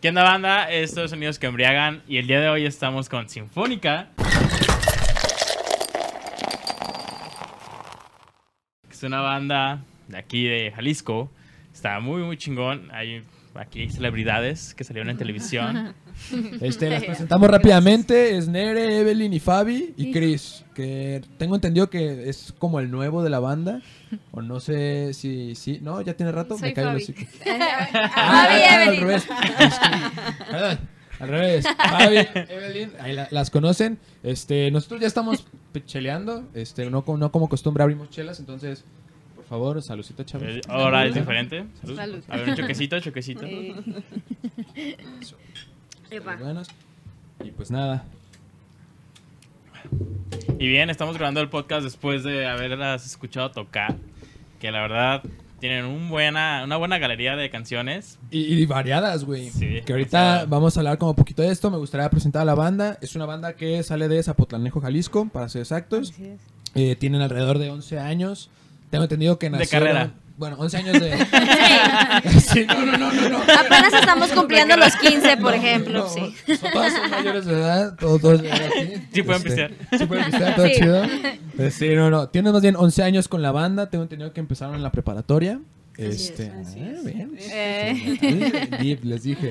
¿Qué onda, banda? Estos son sonidos que embriagan y el día de hoy estamos con Sinfónica. Es una banda de aquí de Jalisco. Está muy, muy chingón. Hay aquí celebridades que salieron en televisión. Este, las presentamos rápidamente. Es Nere, Evelyn y Fabi y Chris. Que tengo entendido que es como el nuevo de la banda. O no sé si... si no, ya tiene rato. Soy Me Fabi. así. Ah, Fabi al Evelyn. revés. Perdón, Al revés. Fabi, Evelyn, ahí la- las conocen. Este, nosotros ya estamos cheleando. Este, no, como- no como costumbre abrimos chelas, entonces, por favor, saludcita, chavos. Eh, Ahora es diferente. Salud. Salud. A ver, un choquecito, choquecito. Epa. Buenas. Y pues nada. Y bien, estamos grabando el podcast después de haberlas escuchado tocar. Que la verdad tienen un buena, una buena galería de canciones. Y, y variadas, güey. Sí, que ahorita vamos a hablar como poquito de esto. Me gustaría presentar a la banda. Es una banda que sale de Zapotlanejo, Jalisco, para ser exactos. Así es. Eh, tienen alrededor de 11 años. Tengo entendido que De nacieron... carrera. Bueno, 11 años de... sí, no, no, no, no, no. Apenas estamos cumpliendo los 15, por ejemplo. No, sí. son- todos son mayores de edad, todos, todos de edad aquí. Sí pueden Este, pistear. Sí pueden pistear, todo Sí. chido. Sí, no, no. Tienen más bien 11 años con la banda. Tengo entendido que empezaron en la preparatoria. es, Este, ah. Eh. Deep, les dije.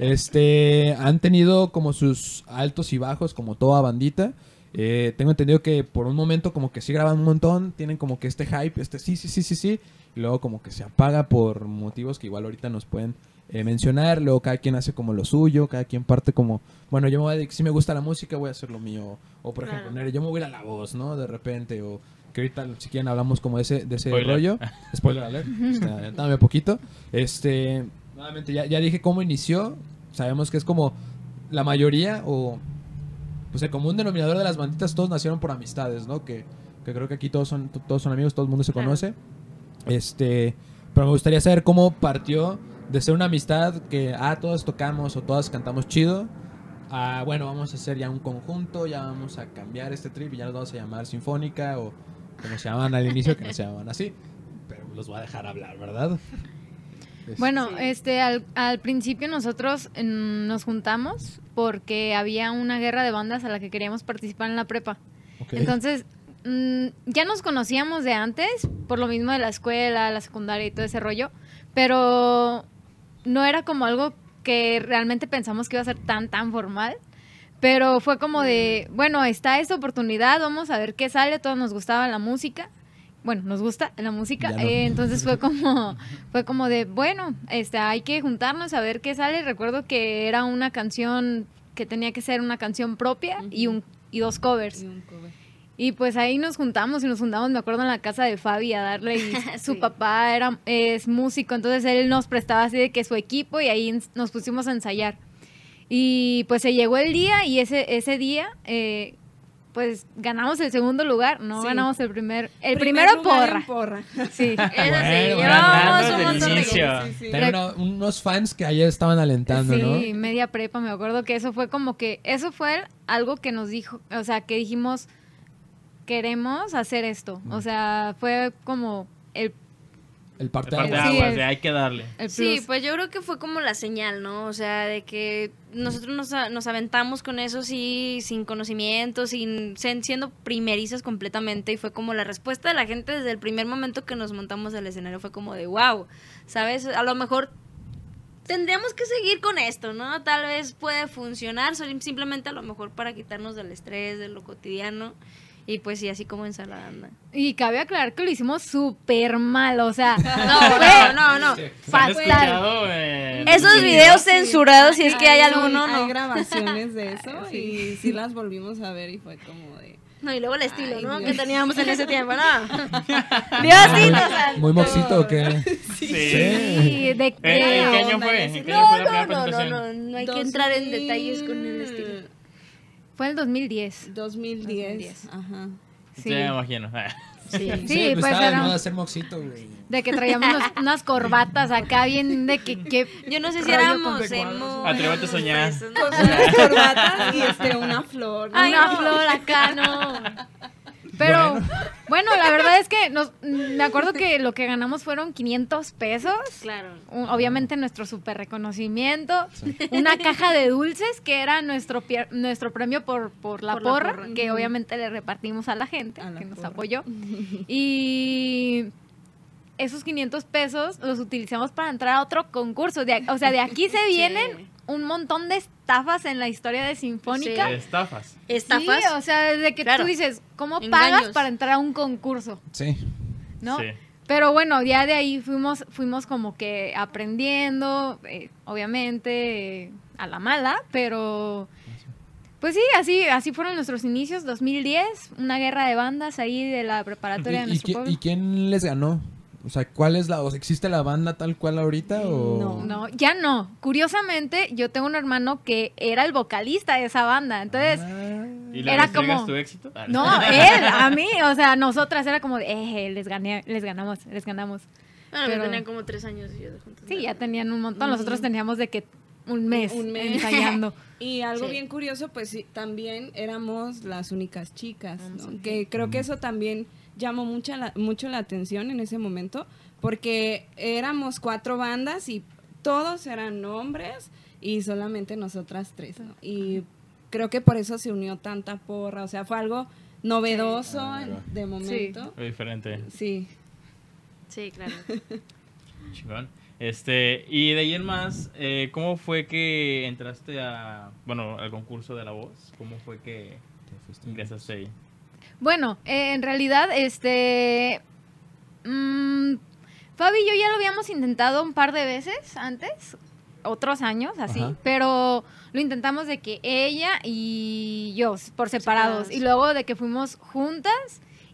Este, han tenido como sus altos y bajos, como toda bandita. Eh, tengo entendido que por un momento como que sí graban un montón, tienen como que este hype, este sí, sí, sí, sí, sí, y luego como que se apaga por motivos que igual ahorita nos pueden eh, mencionar, luego cada quien hace como lo suyo, cada quien parte como, bueno, yo me voy a decir, si me gusta la música voy a hacer lo mío, o por ejemplo, Claro. Yo me voy a ir a la voz, ¿no? De repente, o que ahorita si quieren hablamos como de ese, de ese Spoiler. rollo, spoiler alert, este, adelántame poquito, este, nuevamente ya, ya dije cómo inició, sabemos que es como la mayoría o pues el común denominador de las banditas todos nacieron por amistades, ¿no? Que, que creo que aquí todos son todos son amigos, todo el mundo se Claro. conoce. Este, pero me gustaría saber cómo partió de ser una amistad que ah todos tocamos o todas cantamos chido. a, bueno, vamos a hacer ya un conjunto, ya vamos a cambiar este trip y ya nos vamos a llamar Sinfónica o como se llamaban al inicio, que no se llamaban así. Pero los voy a dejar hablar, ¿verdad? Bueno, Sí. este, al, al principio nosotros mm, nos juntamos porque había una guerra de bandas a la que queríamos participar en la prepa. Entonces, mm, ya nos conocíamos de antes, por lo mismo de la escuela, la secundaria y todo ese rollo, pero no era como algo que realmente pensamos que iba a ser tan, tan formal. Pero fue como de, bueno, está esta oportunidad, vamos a ver qué sale, todos nos gustaba la música. Bueno, nos gusta la música, no. eh, entonces fue como, fue como de, bueno, este, hay que juntarnos a ver qué sale. Recuerdo que era una canción que tenía que ser una canción propia y un y dos covers. Y un cover. Y pues ahí nos juntamos y nos juntamos, me acuerdo, en la casa de Fabi a darle y su Sí. papá era, es músico, entonces él nos prestaba así de que su equipo y ahí nos pusimos a ensayar. Y pues se llegó el día y ese, ese día eh, pues ganamos el segundo lugar, no Sí. ganamos el primer, el Primer primero lugar porra. en porra. Sí. Eso sí, Bueno, llevábamos un montón de inicio. cosas. Sí, sí. Una- unos fans que ayer estaban alentando, ¿no? Sí, media prepa, me acuerdo que eso fue como que, eso fue algo que nos dijo, o sea, que dijimos, queremos hacer esto. O sea, fue como el, El parte, Aparte de Sí, aguas, el- de hay que darle. el Sí, pues yo creo que fue como la señal, ¿no? O sea, de que nosotros nos, nos aventamos con eso sí, sin conocimiento, sin siendo primerizas completamente y fue como la respuesta de la gente desde el primer momento que nos montamos al escenario fue como de wow, ¿sabes? A lo mejor tendríamos que seguir con esto, ¿no? Tal vez puede funcionar, simplemente a lo mejor para quitarnos del estrés, de lo cotidiano y pues sí, así como ensalada. anda. Y cabe aclarar que lo hicimos súper mal, o sea, No, no, no, no. ¿Han fatal. eh, Esos videos censurados, si es que hay Hay- alguno, Hay no. grabaciones de eso y sí las volvimos a ver y fue como de... No, y luego el estilo, Ay, ¿no? Dios. Que teníamos en ese tiempo, ¿no? Diosito, o sea, Muy moxito o qué? Sí. Sí, de Eh, ¿En qué que año fue? ¿En qué año No, no, no, no, no, no hay que entrar en detalles con el estilo. Fue el 2010. 2010. 2010. Ajá. Sí. Sí, me imagino. Sí, Sí, pues pues de era moda hacer moxito, güey. de que traíamos unos- unas corbatas acá bien de que, que Yo no sé si éramos emo. Atrévete a soñar. Con unas corbatas y este, una flor. ¿no? Ay, una no. flor acá, no. Pero Bueno. Bueno, la verdad es que nos, me acuerdo que lo que ganamos fueron 500 pesos. Claro. Un- obviamente nuestro super reconocimiento, una caja de dulces que era nuestro nuestro premio por, por la Por la porra, que obviamente le repartimos a la gente A la que nos porra. apoyó. Y esos 500 pesos los utilizamos para entrar a otro concurso. De o sea, de aquí se vienen Sí. Un montón de estafas en la historia de Sinfónica. De estafas. Estafas. Sí, o sea, desde que Claro. tú dices, ¿cómo Engaños. pagas para entrar a un concurso? Sí. ¿No? Sí. Pero bueno, ya de ahí fuimos, fuimos como que aprendiendo, eh, obviamente eh, a la mala, pero pues sí, así, así fueron nuestros inicios, 2010, una guerra de bandas ahí de la preparatoria de ¿Y, y nuestro pueblo. y quién les ganó? O sea, ¿cuál es la... O sea, ¿existe la banda tal cual ahorita o...? No. No, ya no. Curiosamente, yo tengo un hermano que era el vocalista de esa banda, entonces... Ah. ¿Y le Era como- tu éxito? Ah, No, él, a mí, o sea, nosotras era como eh, les gané, les ganamos, les ganamos. Bueno, Pero- que tenían como tres años y yo juntos. Sí, ya tenían un montón. Nosotros teníamos de que un mes, Un mes. ensayando. Y algo Sí. bien curioso, pues sí, también éramos las únicas chicas, Ah, ¿no? sí. que creo que eso también llamó mucha la- mucho la atención en ese momento, porque éramos cuatro bandas y todos eran hombres y solamente nosotras tres, ¿no? Y creo que por eso se unió tanta porra, o sea, fue algo novedoso Ah, de momento. Muy diferente. Sí. Sí, claro. Chingón. Este, y de ahí en más, eh, ¿cómo fue que entraste a, bueno, al concurso de la voz? ¿Cómo fue que ingresaste ahí? Bueno, eh, en realidad, este. mm, Fabi y yo ya lo habíamos intentado un par de veces antes, otros años, así, Ajá. pero lo intentamos de que ella y yo, por separados, Separados. y luego de que fuimos juntas,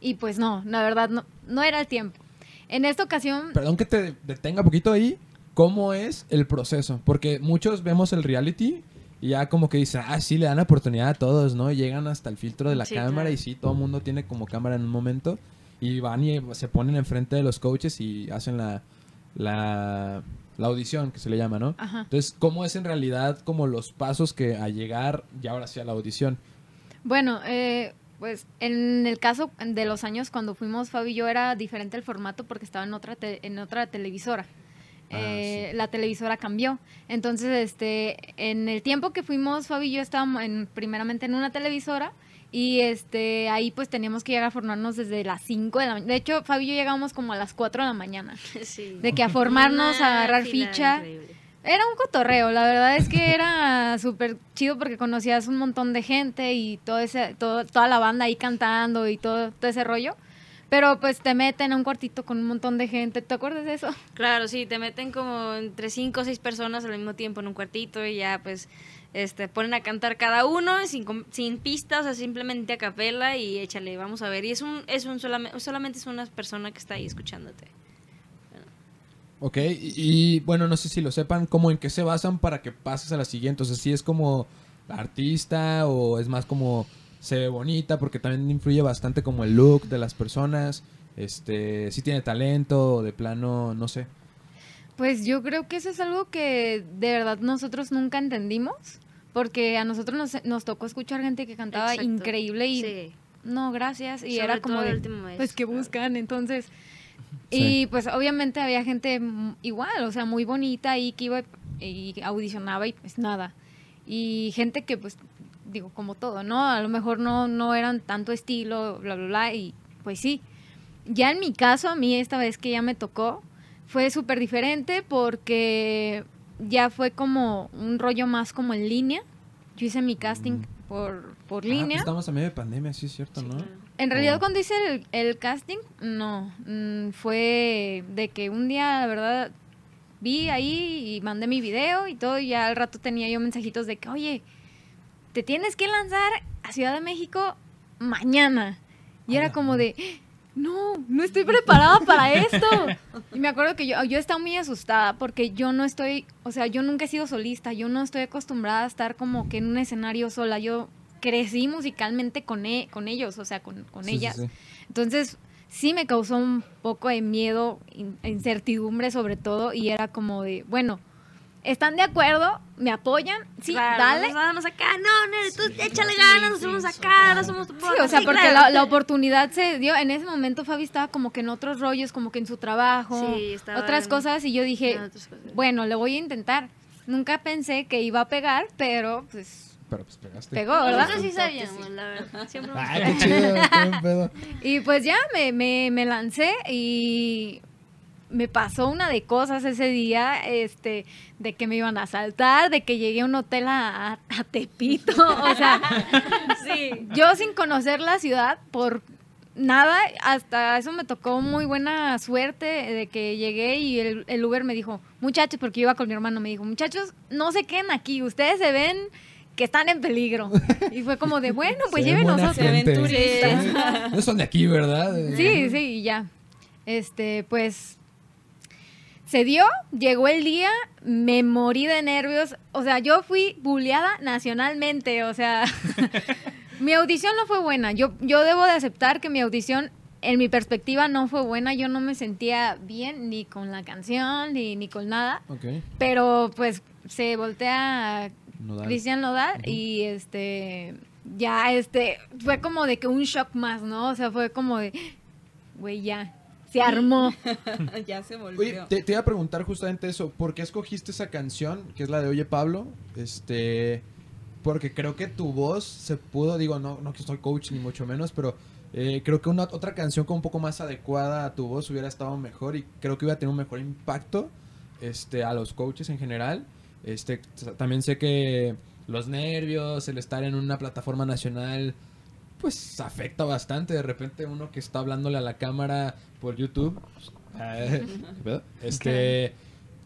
y pues no, la verdad, no, no era el tiempo. En esta ocasión, Perdón que te detenga poquito ahí. ¿Cómo es el proceso? Porque muchos vemos el reality y ya como que dicen, ah, sí, le dan oportunidad a todos, ¿no? Llegan hasta el filtro de la Sí, cámara claro. y sí, todo el mundo tiene como cámara en un momento. Y van y se ponen enfrente de los coaches y hacen la, la, la audición, que se le llama, ¿no? Ajá. Entonces, ¿cómo es en realidad como los pasos que a llegar y ahora sí a la audición? Bueno, eh, pues en el caso de los años cuando fuimos Fabi y yo era diferente el formato porque estaba en otra te- en otra televisora. Ah, Eh, La televisora cambió. Entonces, este, en el tiempo que fuimos Fabi y yo estábamos en, primeramente en una televisora y este ahí pues teníamos que llegar a formarnos desde las 5 de la mañana. De hecho, Fabi y yo llegábamos como a las 4 de la mañana. Sí. De que a formarnos, a Una agarrar ficha. increíble. Era un cotorreo, la verdad es que era súper chido porque conocías un montón de gente y todo ese, todo, toda la banda ahí cantando y todo, todo ese rollo. Pero pues te meten a un cuartito con un montón de gente, ¿te acuerdas de eso? Claro, sí, te meten como entre cinco o seis personas al mismo tiempo en un cuartito y ya pues este ponen a cantar cada uno sin, sin pistas, o sea, simplemente a capela y échale, vamos a ver. Y es un, es un solamente, solamente es una persona que está ahí escuchándote. Ok, y, y, bueno, no sé si lo sepan, como en qué se basan para que pases a la siguiente. O sea, si es como la artista o es más como se ve bonita, porque también influye bastante como el look de las personas. Este, si tiene talento o de plano, no sé. Pues yo creo que eso es algo que de verdad nosotros nunca entendimos, porque a nosotros nos, nos tocó escuchar gente que cantaba Exacto. increíble y Sí. no, gracias, y Sobre era como todo el de, último mes, pues que claro. buscan, entonces... Sí. Y pues obviamente había gente igual, o sea, muy bonita y que iba y audicionaba y pues nada. Y gente que pues, digo, como todo, ¿no? A lo mejor no, no eran tanto estilo, bla, bla, bla, y pues sí. Ya en mi caso, a mí esta vez que ya me tocó, fue súper diferente porque ya fue como un rollo más como en línea. Yo hice mi casting Mm. por, por Ah, pues línea. estamos a medio de pandemia, sí es cierto, Sí, ¿no? claro. En realidad Oh. cuando hice el, el casting, no, mm, fue de que un día, la verdad, vi ahí y mandé mi video y todo, y ya al rato tenía yo mensajitos de que, oye, te tienes que lanzar a Ciudad de México mañana. Y era como de, no, no estoy preparada para esto. Y me acuerdo que yo, yo estaba muy asustada porque yo no estoy, o sea, yo nunca he sido solista, yo no estoy acostumbrada a estar como que en un escenario sola, yo crecí musicalmente con, e- con ellos, o sea, con, con Sí, ellas. sí. Entonces, sí me causó un poco de miedo, in- incertidumbre sobre todo, y era como de, bueno, ¿Están de acuerdo? ¿Me apoyan? Sí, Claro, dale. Nos vamos acá. No, Nere, tú échale ganas, nos vamos acá, nos somos tu Sí, o sea, Sí, porque claro. la, la oportunidad se dio. En ese momento Fabi estaba como que en otros rollos, como que en su trabajo, Sí, estaba otras en- cosas, y yo dije, en otras cosas. bueno, le voy a intentar. Nunca pensé que iba a pegar, pero pues Pero pues pegaste. pegó, ¿verdad? Nosotros sí sabíamos, la verdad. Siempre hemos Ah, qué chido, qué pedo. Y pues ya me, me, me lancé y me pasó una de cosas ese día, este, de que me iban a asaltar, de que llegué a un hotel a, a- a Tepito, o sea, sí, yo sin conocer la ciudad por nada, hasta eso me tocó muy buena suerte de que llegué y el, el Uber me dijo, muchachos, porque yo iba con mi hermano, me dijo, muchachos, no se queden aquí, ustedes se ven que están en peligro. Y fue como de, bueno, pues Se ven llévenos buena otro. Se ven gente. turistas. No son de aquí, ¿verdad? Sí, sí, y ya. Este, pues se dio, llegó el día, me morí de nervios. O sea, yo fui bulleada nacionalmente. O sea, mi audición no fue buena. Yo, yo debo de aceptar que mi audición, en mi perspectiva, no fue buena. Yo no me sentía bien ni con la canción ni, ni con nada. Pero pues se voltea. Cristian Nodal y este ya este fue como de que un shock más, ¿no? O sea, fue como de güey, ya se armó. ya se volvió. Oye, te, te iba a preguntar justamente eso. ¿Por qué escogiste esa canción, que es la de Oye Pablo? Este, porque creo que tu voz se pudo, digo, no, no que soy coach ni mucho menos, pero eh, creo que una otra canción con un poco más adecuada a tu voz hubiera estado mejor y creo que hubiera tenido un mejor impacto este, a los coaches en general. Este, también sé que los nervios, el estar en una plataforma nacional, pues afecta bastante. De repente uno que está hablándole a la cámara por YouTube, eh, ¿qué pedo? este,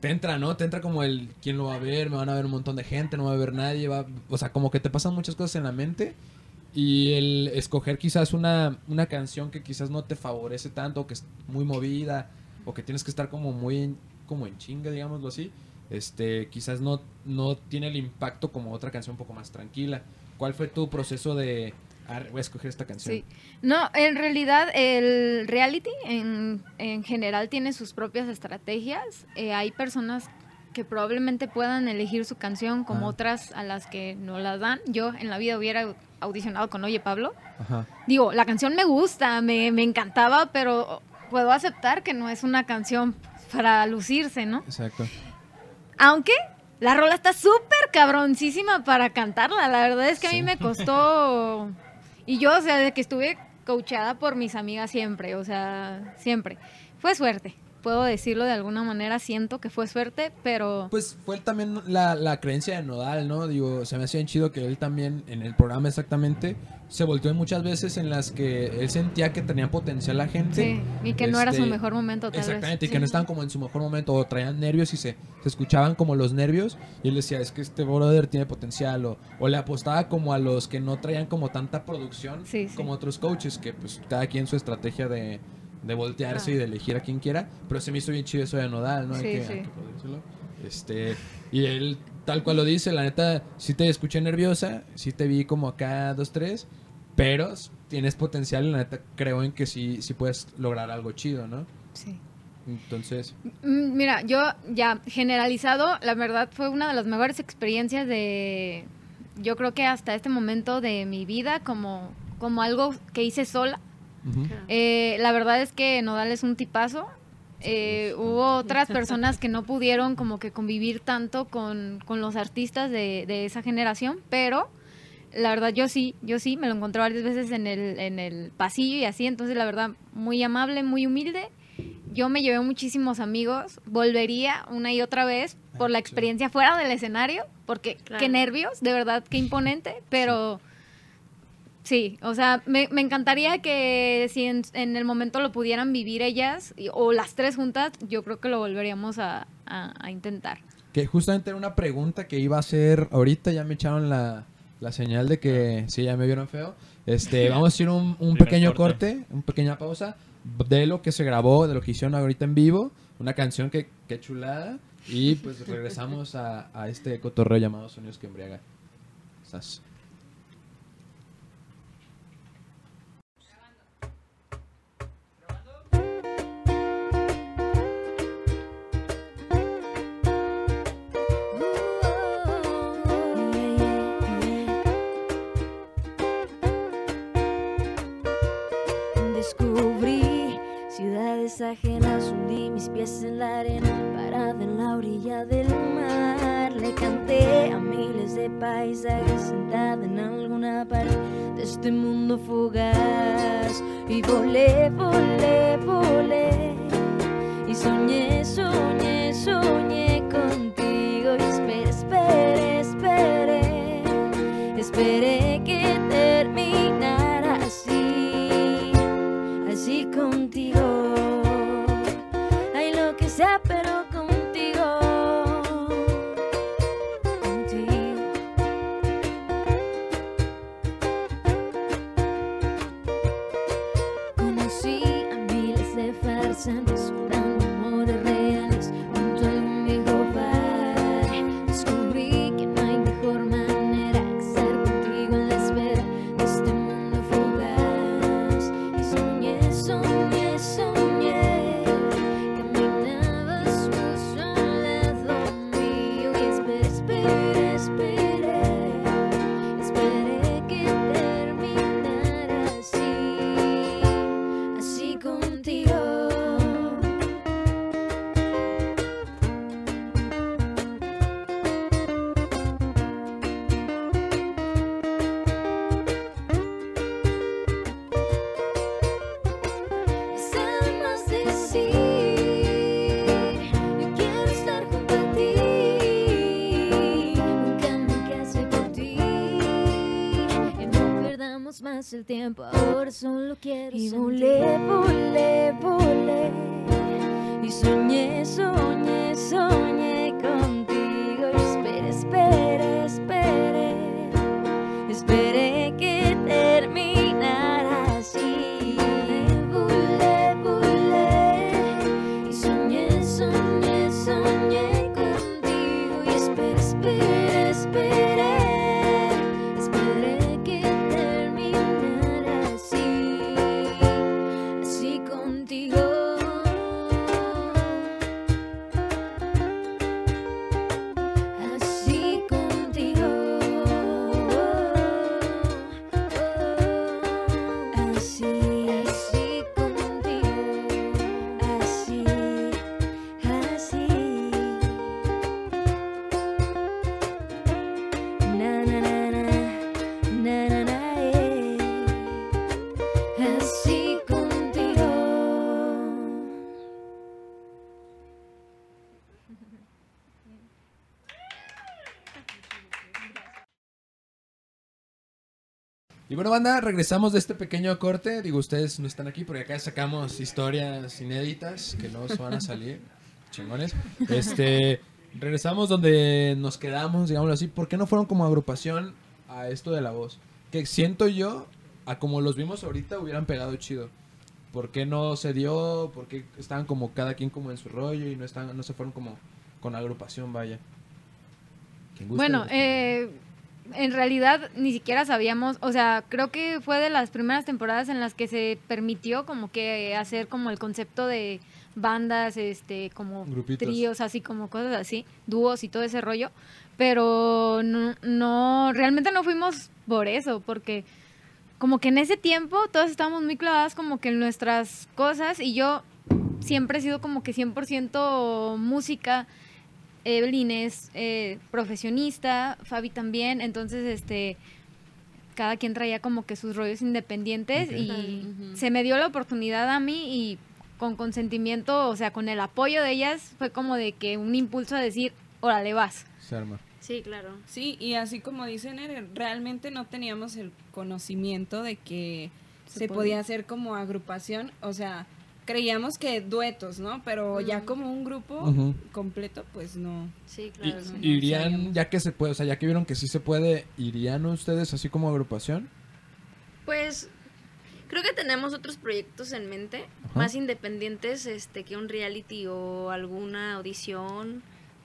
te entra, ¿no? Te entra como el, ¿quién lo va a ver? Me van a ver un montón de gente, no va a ver nadie, va, o sea, como que te pasan muchas cosas en la mente. Y el escoger quizás una, una canción que quizás no te favorece tanto, que es muy movida, o que tienes que estar como muy en, como en chinga, digámoslo así, este, quizás no, no tiene el impacto como otra canción un poco más tranquila. ¿Cuál fue tu proceso de, "Ah, voy a escoger esta canción? Sí. No, en realidad el reality en, en general tiene sus propias estrategias. Eh, hay personas que probablemente puedan elegir su canción como Ah. otras a las que no las dan. Yo en la vida hubiera audicionado con Oye Pablo. Ajá. Digo, la canción me gusta, me, me encantaba, pero puedo aceptar que no es una canción para lucirse, ¿no? Exacto. Aunque la rola está súper cabroncísima para cantarla. La verdad es que a mí me costó. Y yo, o sea, de que estuve coachada por mis amigas siempre, o sea, siempre. Fue suerte. Puedo decirlo de alguna manera, siento que fue suerte, pero Pues fue también la, la creencia de Nodal, ¿no? Digo, se me hacía chido que él también, en el programa exactamente, se volteó muchas veces en las que él sentía que tenía potencial la gente. sí. Y que no era su Este, mejor momento, tal Exactamente, vez. y que no estaban como en su mejor momento o traían nervios y se, se escuchaban como los nervios y él decía, es que este brother tiene potencial o, o le apostaba como a los que no traían como tanta producción sí. como otros coaches, que pues cada quien su estrategia de, de voltearse y de elegir a quien quiera, pero se me hizo bien chido eso de Nodal, ¿no? Hay Sí, que- sí. hay que. Este, y él tal cual lo dice, la neta, sí te escuché nerviosa, sí te vi como acá dos, tres, pero tienes potencial y la neta creo en que sí, sí puedes lograr algo chido, ¿no? Sí. Entonces, Mm, Mira, yo ya generalizado, la verdad fue una de las mejores experiencias de, yo creo que hasta este momento de mi vida, como, como algo que hice sola. Ujú. Eh, la verdad es que Nodal es un tipazo. Eh, hubo otras personas que no pudieron como que convivir tanto con, con los artistas de, de esa generación, pero la verdad yo sí, yo sí, me lo encontré varias veces en el, en el pasillo y así, entonces la verdad muy amable, muy humilde. Yo me llevé muchísimos amigos, volvería una y otra vez por la Ah, experiencia fuera del escenario, porque Claro. qué nervios, de verdad, qué imponente, pero... Sí, o sea, me, me encantaría que si en, en el momento lo pudieran vivir ellas y- o las tres juntas, yo creo que lo volveríamos a, a- a intentar. Que justamente era una pregunta que iba a hacer ahorita, ya me echaron la, la señal de que sí, ya me vieron feo. Este, vamos a ir un, pequeño corte. corte, una pequeña pausa de lo que se grabó, de lo que hicieron ahorita en vivo, una canción que, que chulada y pues regresamos a, a este cotorreo llamado Sonidos que embriaga. Estás. Vidas ajenas, hundí mis pies en la arena, parada en la orilla del mar. Le canté a miles de paisajes, sentada en alguna pared de este mundo fugaz. Y volé, volé, volé. Y soñé, soñé, soñé el tiempo, ahora solo quiero Y volé, volé, Y bueno, banda, regresamos de este pequeño corte. Digo, ustedes no están aquí porque acá sacamos historias inéditas que no se van a salir. Chingones. Este, regresamos donde nos quedamos, digámoslo así. ¿Por qué no fueron como agrupación a esto de la voz? Que siento yo, a como los vimos ahorita, hubieran pegado chido. ¿Por qué no se dio? ¿Por qué estaban como cada quien como en su rollo y no, están, no se fueron como con agrupación, vaya? Bueno, eh, en realidad ni siquiera sabíamos, o sea, creo que fue de las primeras temporadas en las que se permitió como que hacer como el concepto de bandas, este, como Grupitos. tríos, así como cosas así, dúos y todo ese rollo, pero no, no, realmente no fuimos por eso, porque como que en ese tiempo todas estábamos muy clavadas como que en nuestras cosas y yo siempre he sido como que 100% música. Evelyn es eh, profesionista, Fabi también, entonces este cada quien traía como que sus rollos independientes y se me dio la oportunidad a mí y con consentimiento, o sea, con el apoyo de ellas fue como de que un impulso a decir, órale, vas. Se arma. Sí, claro. Sí, y así como dicen, realmente no teníamos el conocimiento de que Se podía hacer como agrupación, o sea, creíamos que duetos, ¿no? Pero ya como un grupo completo, pues no. Sí, Y- claro. no. ¿Irían, ya que se puede, o sea, ya que vieron que sí se puede, ¿irían ustedes así como agrupación? Pues creo que tenemos otros proyectos en mente, Ajá. más independientes este que un reality o alguna audición.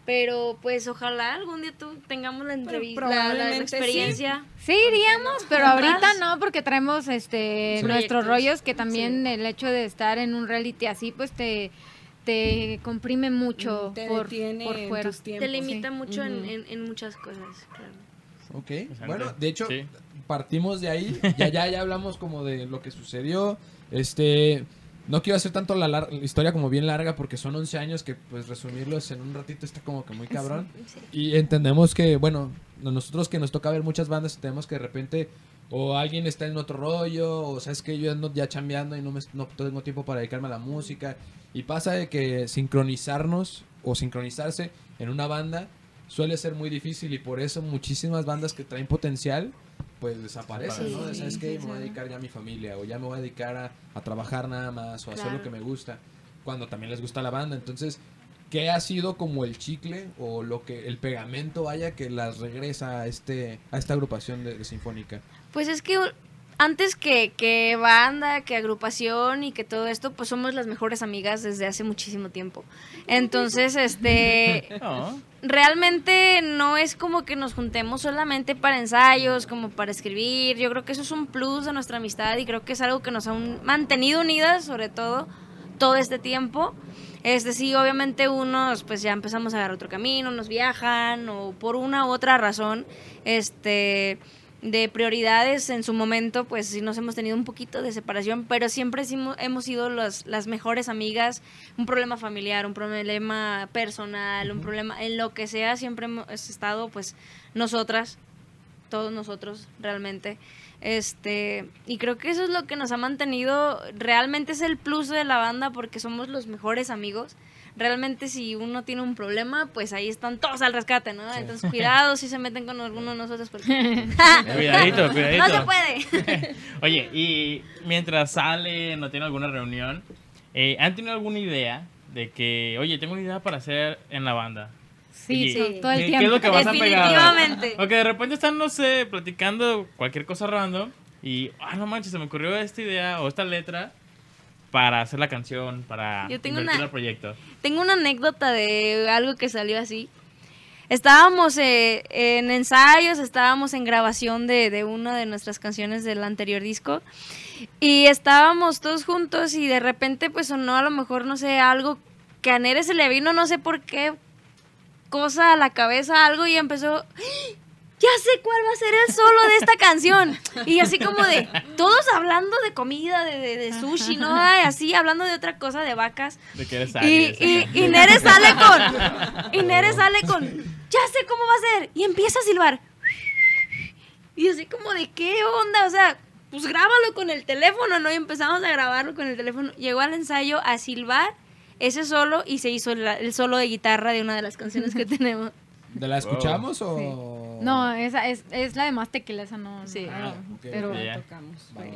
Pero pues ojalá algún día tú tengamos la entrevista, la- sí. experiencia. Sí, iríamos, pero ahorita no, porque traemos este Sí. nuestros Proyectos. rollos, que también el hecho de estar en un reality así, pues te, te comprime mucho te por, por fuera. tus tiempos. Te limita sí. mucho en, en- en muchas cosas, claro. Ok. Bueno, de hecho, Sí. partimos de ahí. Ya, ya, ya hablamos como de lo que sucedió. Este, no quiero hacer tanto la, la historia como bien larga porque son 11 años que pues resumirlos en un ratito está como que muy cabrón. Sí. Y entendemos que, bueno, nosotros que nos toca ver muchas bandas, tenemos que de repente o alguien está en otro rollo, o sabes que yo ando ya chambeando y no, me, no tengo tiempo para dedicarme a la música. Y pasa de que sincronizarnos o sincronizarse en una banda suele ser muy difícil y por eso muchísimas bandas que traen potencial pues desaparecen, ¿no? Sí, ¿Sabes sí, qué? sí, me voy a dedicar ya a mi familia o ya me voy a dedicar a, a trabajar nada más o a hacer lo que me gusta cuando también les gusta la banda. Entonces, ¿qué ha sido como el chicle o lo que el pegamento vaya que las regresa a este a esta agrupación de, de Sinfónica? Pues es que antes que, que banda, que agrupación y que todo esto, pues somos las mejores amigas desde hace muchísimo tiempo. Entonces, este, realmente no es como que nos juntemos solamente para ensayos, como para escribir. Yo creo que eso es un plus de nuestra amistad y creo que es algo que nos ha un- mantenido unidas, sobre todo todo este tiempo. Este sí, obviamente unos pues ya empezamos a agarrar otro camino, nos viajan o por una u otra razón, este de prioridades en su momento, pues sí nos hemos tenido un poquito de separación, pero siempre hemos- hemos sido las, las mejores amigas, un problema familiar, un problema personal, un problema, en lo que sea, siempre hemos estado pues nosotras, todos nosotros realmente. Este, y creo que eso es lo que nos ha mantenido, realmente es el plus de la banda porque somos los mejores amigos. Realmente si uno tiene un problema, pues ahí están todos al rescate, ¿no? Entonces cuidado si se meten con alguno de nosotros porque Cuidadito, cuidadito. no se puede. Oye, y mientras salen o tienen alguna reunión, eh, ¿han tenido alguna idea de que, oye, tengo una idea para hacer en la banda? Sí, sí, todo el ¿qué- tiempo. ¿Qué es lo que vas a pegar? Definitivamente. O que de repente están, no sé, platicando cualquier cosa random y, ah, no manches, se me ocurrió esta idea o esta letra para hacer la canción, para Yo tengo una- al proyecto. Tengo una anécdota de algo que salió así. Estábamos eh, en ensayos, estábamos en grabación de, de una de nuestras canciones del anterior disco y estábamos todos juntos y de repente pues sonó a lo mejor, no sé, algo que a Nere se le vino, no sé por qué, cosa a la cabeza, algo y empezó, ya sé cuál va a ser el solo de esta canción. Y así como de, todos hablando de comida, de, de, de sushi, ¿no? Ay, así, hablando de otra cosa, de vacas. De que eres Y, y, y Nere sale con. Y Nere sale con. Ya sé cómo va a ser. Y empieza a silbar. Y así como de qué onda. O sea, pues grábalo con el teléfono, ¿no? Y empezamos a grabarlo con el teléfono. Llegó al ensayo a silbar ese solo y se hizo el solo de guitarra de una de las canciones que tenemos. ¿De la escuchamos o...? No, esa es, es la de más tequila, esa no. Sí. Ah, pero tocamos. Va, va.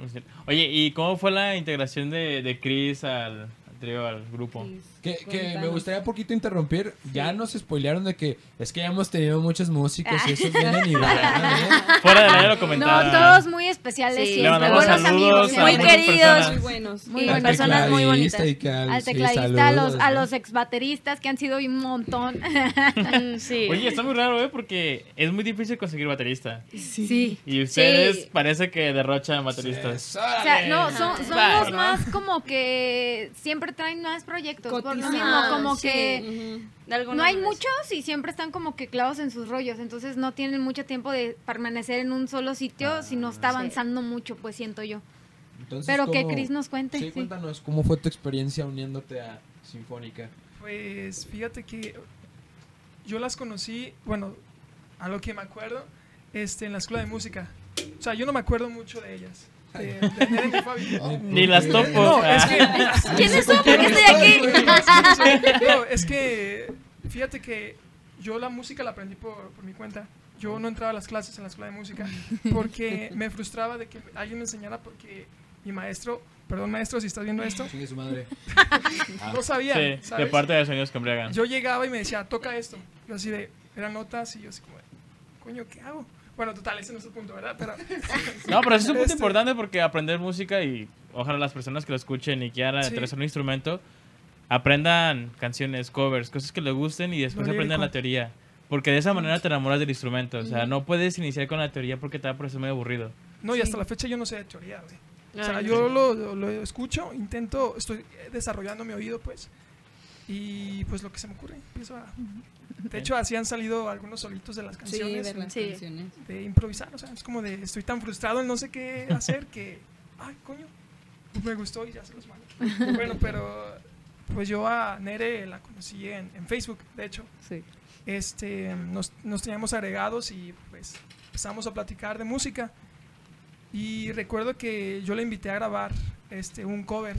Ujú. Oye, ¿y cómo fue la integración de, de Chris al trío, al grupo? Que, que me gustaría un poquito interrumpir. Ya nos spoilearon de que es que ya hemos tenido muchos músicos y vienen y van, ¿eh? Fuera del aire lo no, comentaban. todos muy especiales, Sí. siempre buenos amigos, Muy muchas queridos. Muy buenos. Muy buenas. personas muy bonitas. al- tecladista, a los, a ¿no? los exbateristas que han sido un montón. Sí. Oye, está muy raro, ¿eh? Porque es muy difícil conseguir baterista. sí. Y ustedes Sí. parece que derrochan bateristas. Sí, O sea, no, son, son Claro. los más como que siempre traen más proyectos. Por lo mismo, como Sí. que. De no hay manera. muchos y siempre están como que clavos en sus rollos. Entonces no tienen mucho tiempo de permanecer en un solo sitio Ah, si no está sí. avanzando mucho, pues siento yo. Entonces, Pero que ¿cómo- Chris nos cuente. Sí, sí. cuéntanos, ¿cómo fue tu experiencia uniéndote a Sinfónica? Pues fíjate que yo las conocí, bueno, a lo que me acuerdo, este, en la escuela de música. O sea, yo no me acuerdo mucho de ellas. De, de Nere ni las topo. No, es que... ¿Quiénes son? ¿Por qué estoy aquí? No, es que fíjate que yo la música la aprendí por, por mi cuenta. Yo no entraba a las clases en la escuela de música porque me frustraba de que alguien me enseñara porque mi maestro, perdón maestro si estás viendo esto, Chingue su madre. no sabía. Sí, de ¿sabes? parte de Sueños embriagan. Yo llegaba y me decía, toca esto. Yo así de, eran notas y yo así como, coño, ¿qué hago? Bueno, total, ese no es el punto, ¿verdad? Pero No, pero eso es un punto Este- importante porque aprender música y ojalá las personas que lo escuchen y quieran Sí. interesar un instrumento aprendan canciones, covers, cosas que les gusten y después aprendan la teoría. Porque de esa manera te enamoras del instrumento. O sea, no puedes iniciar con la teoría porque te va a parecer muy aburrido. no, y hasta la fecha yo no sé de teoría, güey. O sea, yo lo, lo- lo escucho, intento, estoy desarrollando mi oído, pues. Y pues lo que se me ocurre, empiezo a... De hecho, así han salido algunos solitos de las Sí, canciones. de las Sí. canciones. de improvisar, o sea, es como de estoy tan frustrado en no sé qué hacer que, ay, coño, pues me gustó y ya se los mando. bueno, pero pues yo a Nere la conocí en, en Facebook, de hecho. Sí. Este, nos, nos teníamos agregados y pues empezamos a platicar de música. Y recuerdo que yo le invité a grabar este, un cover.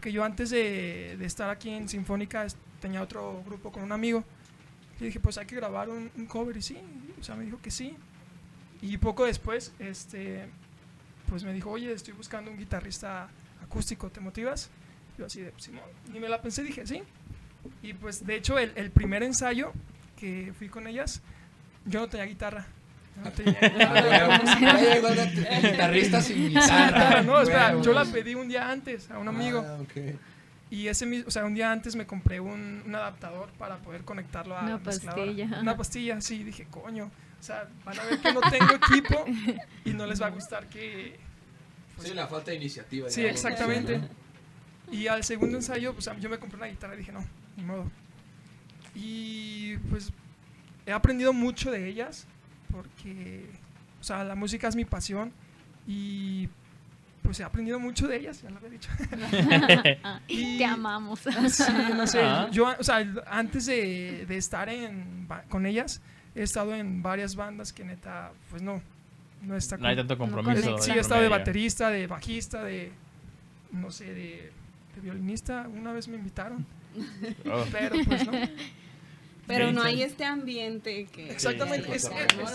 Porque yo antes de, de estar aquí en Sinfónica tenía otro grupo con un amigo. Y dije, pues hay que grabar un, un cover y sí, o sea, me dijo que sí. Y poco después, este, pues me dijo, oye, estoy buscando un guitarrista acústico, ¿te motivas? Yo así de, Simón. Y me la pensé, dije, sí. Y pues de hecho el, el primer ensayo que fui con ellas, yo no tenía guitarra. Yo no tenía- Guitarrista sin Sí, guitarra. no, espera, yo la pedí un día antes a un amigo. Ah, ok. Y ese mismo, o sea, un día antes me compré un, un adaptador para poder conectarlo a Una pastilla. Una pastilla, sí, dije, coño. O sea, van a ver que no tengo equipo y no les va a gustar que... pues, Sí, la falta de iniciativa. Sí, digamos, exactamente. ¿no? Y al segundo ensayo, pues yo me compré una guitarra y dije, no, ni modo. Y pues he aprendido mucho de ellas porque, o sea, la música es mi pasión y pues he aprendido mucho de ellas, ya lo había dicho. Y- Te amamos. Sí, no sé. Ah. Yo, o sea, antes de, de estar en, con ellas, he estado en varias bandas que neta, pues no, no está No hay tanto compromiso. conecta. Sí, he estado de baterista, de bajista, de, no sé, de, de violinista. Una vez me invitaron, Oh. pero pues no. Pero no hay este ambiente que... Exactamente. es-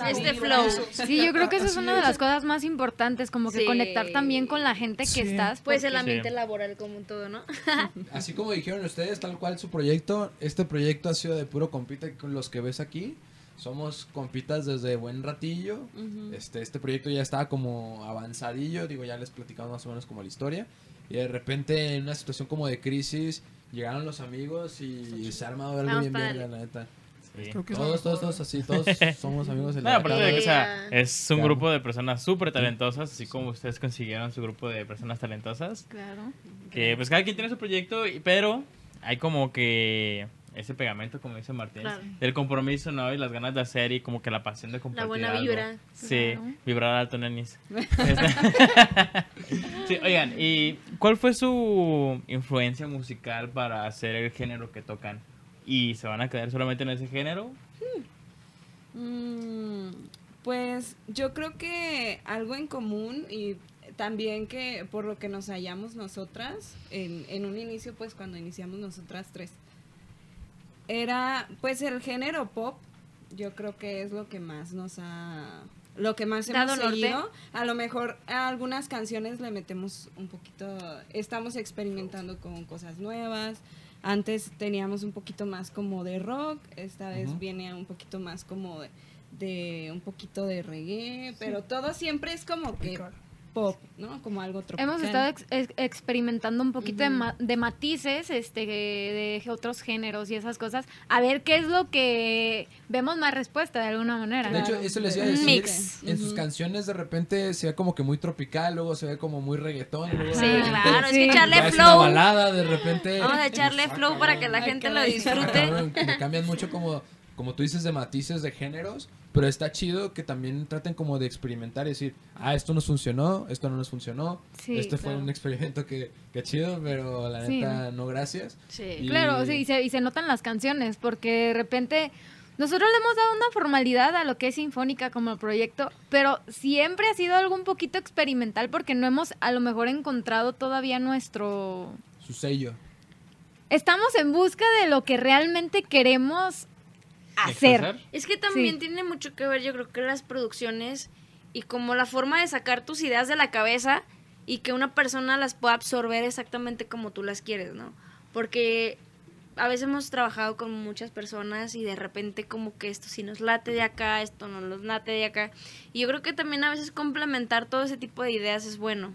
Este flow. Sí, yo creo que eso es una de las cosas más importantes, como que Sí. conectar también con la gente que Sí. estás. Pues el ambiente Sí. laboral como un todo, ¿no? Así como dijeron ustedes, tal cual su proyecto, este proyecto ha sido de puro compita con los que ves aquí. Somos compitas desde buen ratillo. Ujú. Este, este proyecto ya estaba como avanzadillo, digo, ya les platicamos más o menos como la historia. Y de repente en una situación como de crisis llegaron los amigos y se ha armado algo Vamos bien para verga, la neta. Sí. Creo que es lo Todos, todos, todos así, todos somos amigos de No, aparte de que, o sea, es un Claro. grupo de personas súper talentosas, así como ustedes consiguieron su grupo de personas talentosas. Claro. Que pues cada quien tiene su proyecto, pero hay como que ese pegamento, como dice Martín, Claro. del compromiso, ¿no? Y las ganas de hacer y como que la pasión de compartir La buena algo. vibra. Sí, Claro. vibrar alto, nenis. sí, oigan, ¿y cuál fue su influencia musical para hacer el género que tocan? ¿Y se van a quedar solamente en ese género? Mm, pues yo creo que algo en común y también que por lo que nos hallamos nosotras en, en un inicio, pues cuando iniciamos nosotras tres, era pues el género pop, yo creo que es lo que más nos ha lo que más hemos Dado norte. seguido. A lo mejor a algunas canciones le metemos un poquito, estamos experimentando con cosas nuevas. Antes teníamos un poquito más como de rock, esta vez viene un poquito más como de, de un poquito de reggae, pero todo siempre es como que. Pop, ¿no? Como algo tropical. Hemos estado ex- ex- experimentando un poquito de, ma- de matices este, de otros géneros y esas cosas. A ver qué es lo que vemos más respuesta de alguna manera. De hecho, eso les iba a decir. mix. En sus canciones de repente se ve como que muy tropical, luego se ve como muy reggaetón. luego Sí, de claro, es que echarle una flow. balada, de repente. Vamos a echarle flow para que la gente lo disfrute. Cabrón, como cambian mucho como, como tú dices de matices de géneros, pero está chido que también traten como de experimentar y decir, ah, esto nos funcionó, esto no nos funcionó, Sí, este fue un experimento que, que chido, pero la Sí. neta no gracias. Sí. Y- Claro, sí, y se, y se notan las canciones, porque de repente nosotros le hemos dado una formalidad a lo que es Sinfónica como proyecto, pero siempre ha sido algo un poquito experimental porque no hemos a lo mejor encontrado todavía nuestro... Su sello. Estamos en busca de lo que realmente queremos hacer. ¿Expresar? Es que también Sí. tiene mucho que ver, yo creo que las producciones y como la forma de sacar tus ideas de la cabeza y que una persona las pueda absorber exactamente como tú las quieres, ¿no? Porque a veces hemos trabajado con muchas personas y de repente como que esto sí nos late de acá, esto no nos late de acá. Y yo creo que también a veces complementar todo ese tipo de ideas es bueno.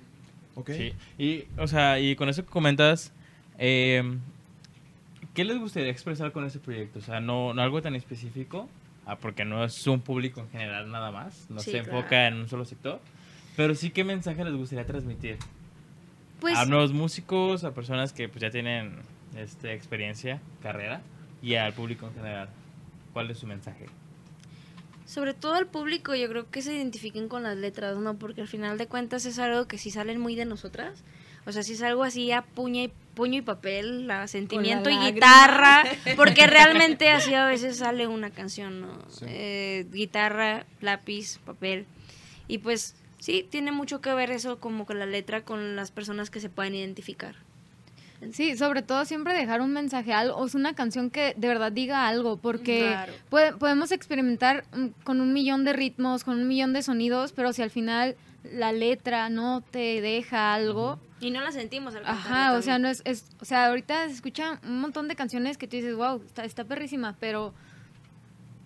¿Ok? Sí, y, o sea, y con eso que comentas, eh, ¿qué les gustaría expresar con ese proyecto? O sea, no, no algo tan específico, ah, porque no es un público en general nada más, no Sí, se claro. enfoca en un solo sector, pero sí qué mensaje les gustaría transmitir Pues a nuevos músicos, a personas que pues, ya tienen este, experiencia, carrera, y al público en general. ¿Cuál es su mensaje? Sobre todo al público, yo creo que se identifiquen con las letras, ¿no? Porque al final de cuentas es algo que sí salen muy de nosotras. O sea, si es algo así a puño y, puño y papel, la sentimiento y guitarra, porque realmente así a veces sale una canción, ¿no? Sí. Eh, guitarra, lápiz, papel. Y pues sí, tiene mucho que ver eso como con la letra, con las personas que se pueden identificar. Sí, sobre todo siempre dejar un mensaje, algo, o una canción que de verdad diga algo, porque Claro. puede- podemos experimentar mm, con un millón de ritmos, con un millón de sonidos, pero si al final la letra no te deja algo, Y no la sentimos al ajá, o sea, no es, es, o sea, ahorita se escuchan un montón de canciones que tú dices, wow, está, está perrísima, pero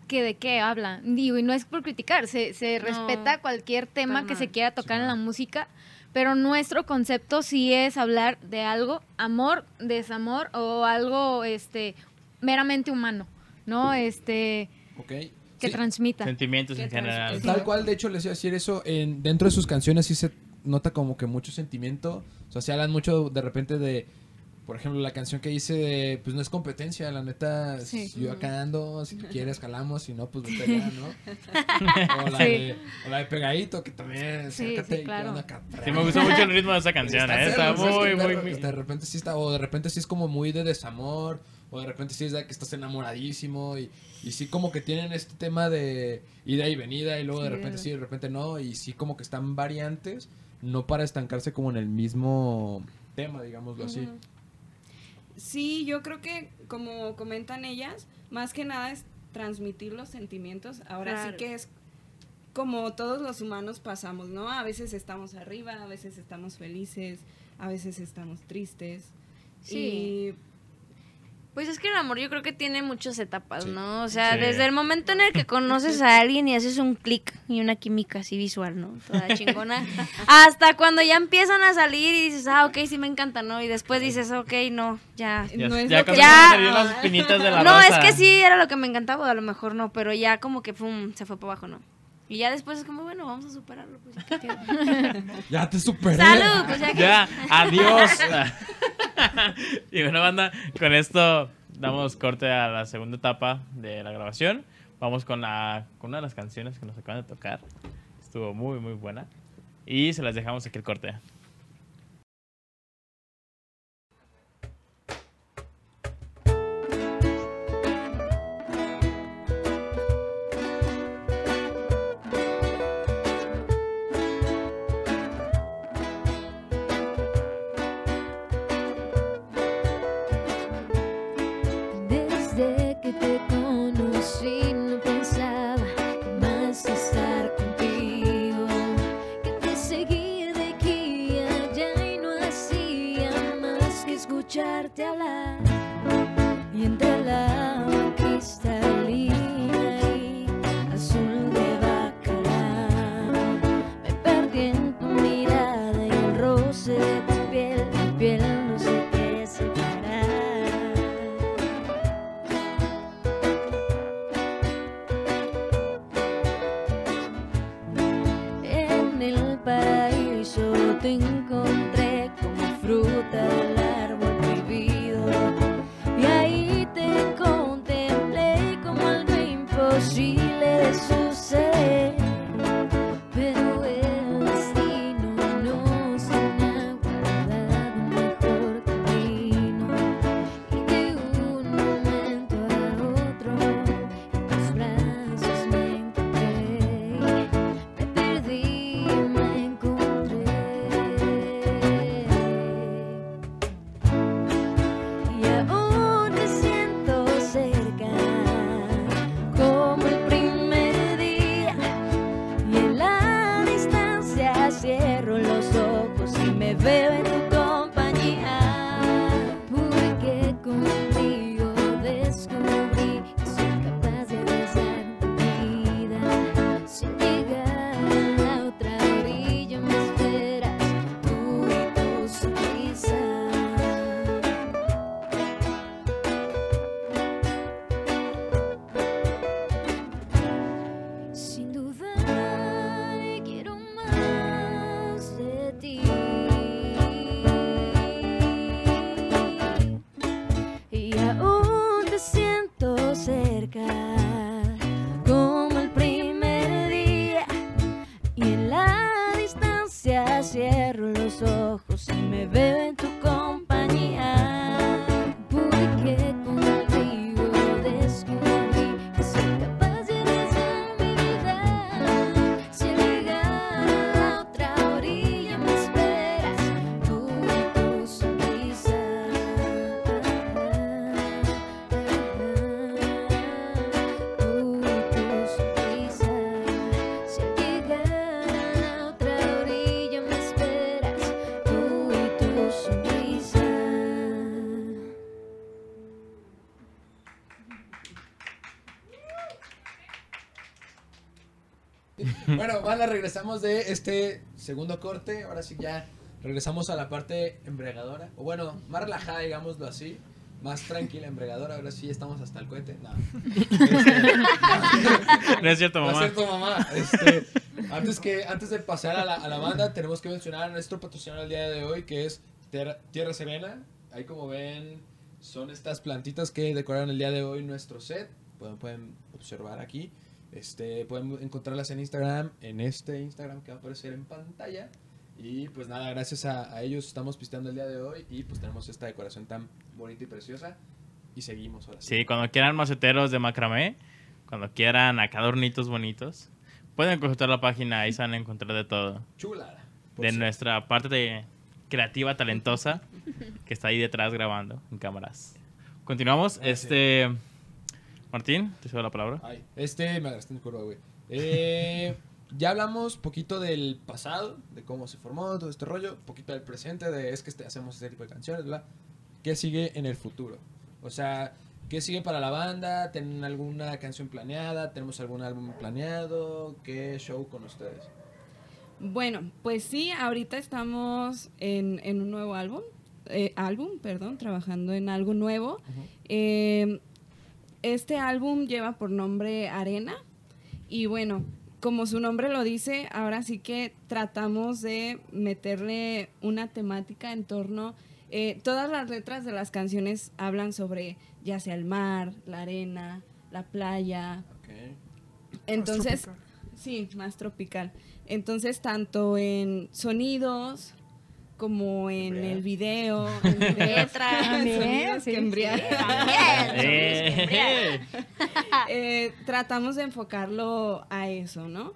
que de qué habla. Digo, y no es por criticar, se, se No, respeta cualquier tema que se quiera tocar Sí, en la música, pero nuestro concepto sí es hablar de algo, amor, desamor o algo este meramente humano, ¿no? Este Ok. Que transmita. Sentimientos en ¿Qué general. Tal cual, de hecho, les iba a decir eso. En, dentro de sus canciones sí se nota como que mucho sentimiento. O sea, se hablan mucho de repente de. Por ejemplo, la canción que hice de. Pues no es competencia, la neta. Sí. si Yo acá ando, si tú quieres, jalamos. Si no, pues vete allá, ¿no? O la, Sí. de, o la de Pegadito, que también. Sí, acércate sí, y claro. acá Sí, me gustó mucho el ritmo de esa canción, Está ¿eh? Está muy, muy, muy- De repente sí está, o de repente sí es como muy de desamor, o de repente sí es de que estás enamoradísimo, y, y sí como que tienen este tema de ida y venida, y luego de repente sí, de repente no, y sí como que están variantes, no para estancarse como en el mismo tema, digámoslo así. Sí, yo creo que como comentan ellas, más que nada es transmitir los sentimientos. Ahora Claro. sí que es como todos los humanos pasamos, ¿no? A veces estamos arriba, a veces estamos felices, a veces estamos tristes. Sí. Pues es que el amor yo creo que tiene muchas etapas, Sí. ¿no? O sea, Sí. desde el momento en el que conoces a alguien y haces un clic y una química así visual, ¿no? Toda chingona. hasta cuando ya empiezan a salir y dices, ah, ok, sí me encanta, ¿no? Y después dices, ok, no, ya. Ya, No es ya lo que- Ya. las de la No, rosa. es que sí era lo que me encantaba, a lo mejor no, pero ya como que pum, se fue para abajo, ¿no? Y ya después es como, bueno, vamos a superarlo. Pues. Ya te superé. Salud, pues ya que... Ya, adiós. y bueno, banda, con esto damos corte a la segunda etapa de la grabación. Vamos con, la, con una de las canciones que nos acaban de tocar. Estuvo muy, muy buena. Y se las dejamos aquí el corte. Escucharte hablar magie. Bueno, banda, regresamos de este segundo corte. Ahora sí ya regresamos a la parte embriagadora. O bueno, más relajada, digámoslo así. Más tranquila, embriagadora. Ahora sí estamos hasta el cohete. No. No es cierto, No es mamá. cierto, mamá. Este, antes, que, antes de pasar a la, a la banda, tenemos que mencionar a nuestro patrocinador el día de hoy, que es Tierra, Tierra Serena. Ahí como ven, son estas plantitas que decoraron el día de hoy nuestro set. Pueden, pueden observar aquí. Este, pueden encontrarlas en Instagram, en este Instagram que va a aparecer en pantalla. Y pues nada, gracias a, a ellos estamos pisteando el día de hoy y pues tenemos esta decoración tan bonita y preciosa. Y seguimos ahora Sí, cuando quieran maceteros de macramé, cuando quieran acá adornitos bonitos, pueden consultar la página, ahí se van a encontrar de todo. Chulada. De nuestra parte de creativa, talentosa, que está ahí detrás grabando en cámaras. Continuamos. Este. Martín, te cedo la palabra. Ay, este me agarraste en curva, güey. Eh, ya hablamos poquito del pasado, de cómo se formó todo este rollo, poquito del presente, de es que este- hacemos este tipo de canciones, ¿verdad? ¿Qué sigue en el futuro? O sea, ¿qué sigue para la banda? ¿Tienen alguna canción planeada? ¿Tenemos algún álbum planeado? ¿Qué show con ustedes? Bueno, pues sí, ahorita estamos en, en un nuevo álbum, eh, álbum, perdón, trabajando en algo nuevo. Eh, este álbum lleva por nombre Arena y bueno, como su nombre lo dice, ahora sí que tratamos de meterle una temática en torno, eh, todas las letras de las canciones hablan sobre ya sea el mar, la arena, la playa, Ok. entonces, tropical. sí, más tropical. Entonces, tanto en sonidos como en el video, en Letras. También, sí. Eh. Eh, tratamos de enfocarlo a eso, ¿no?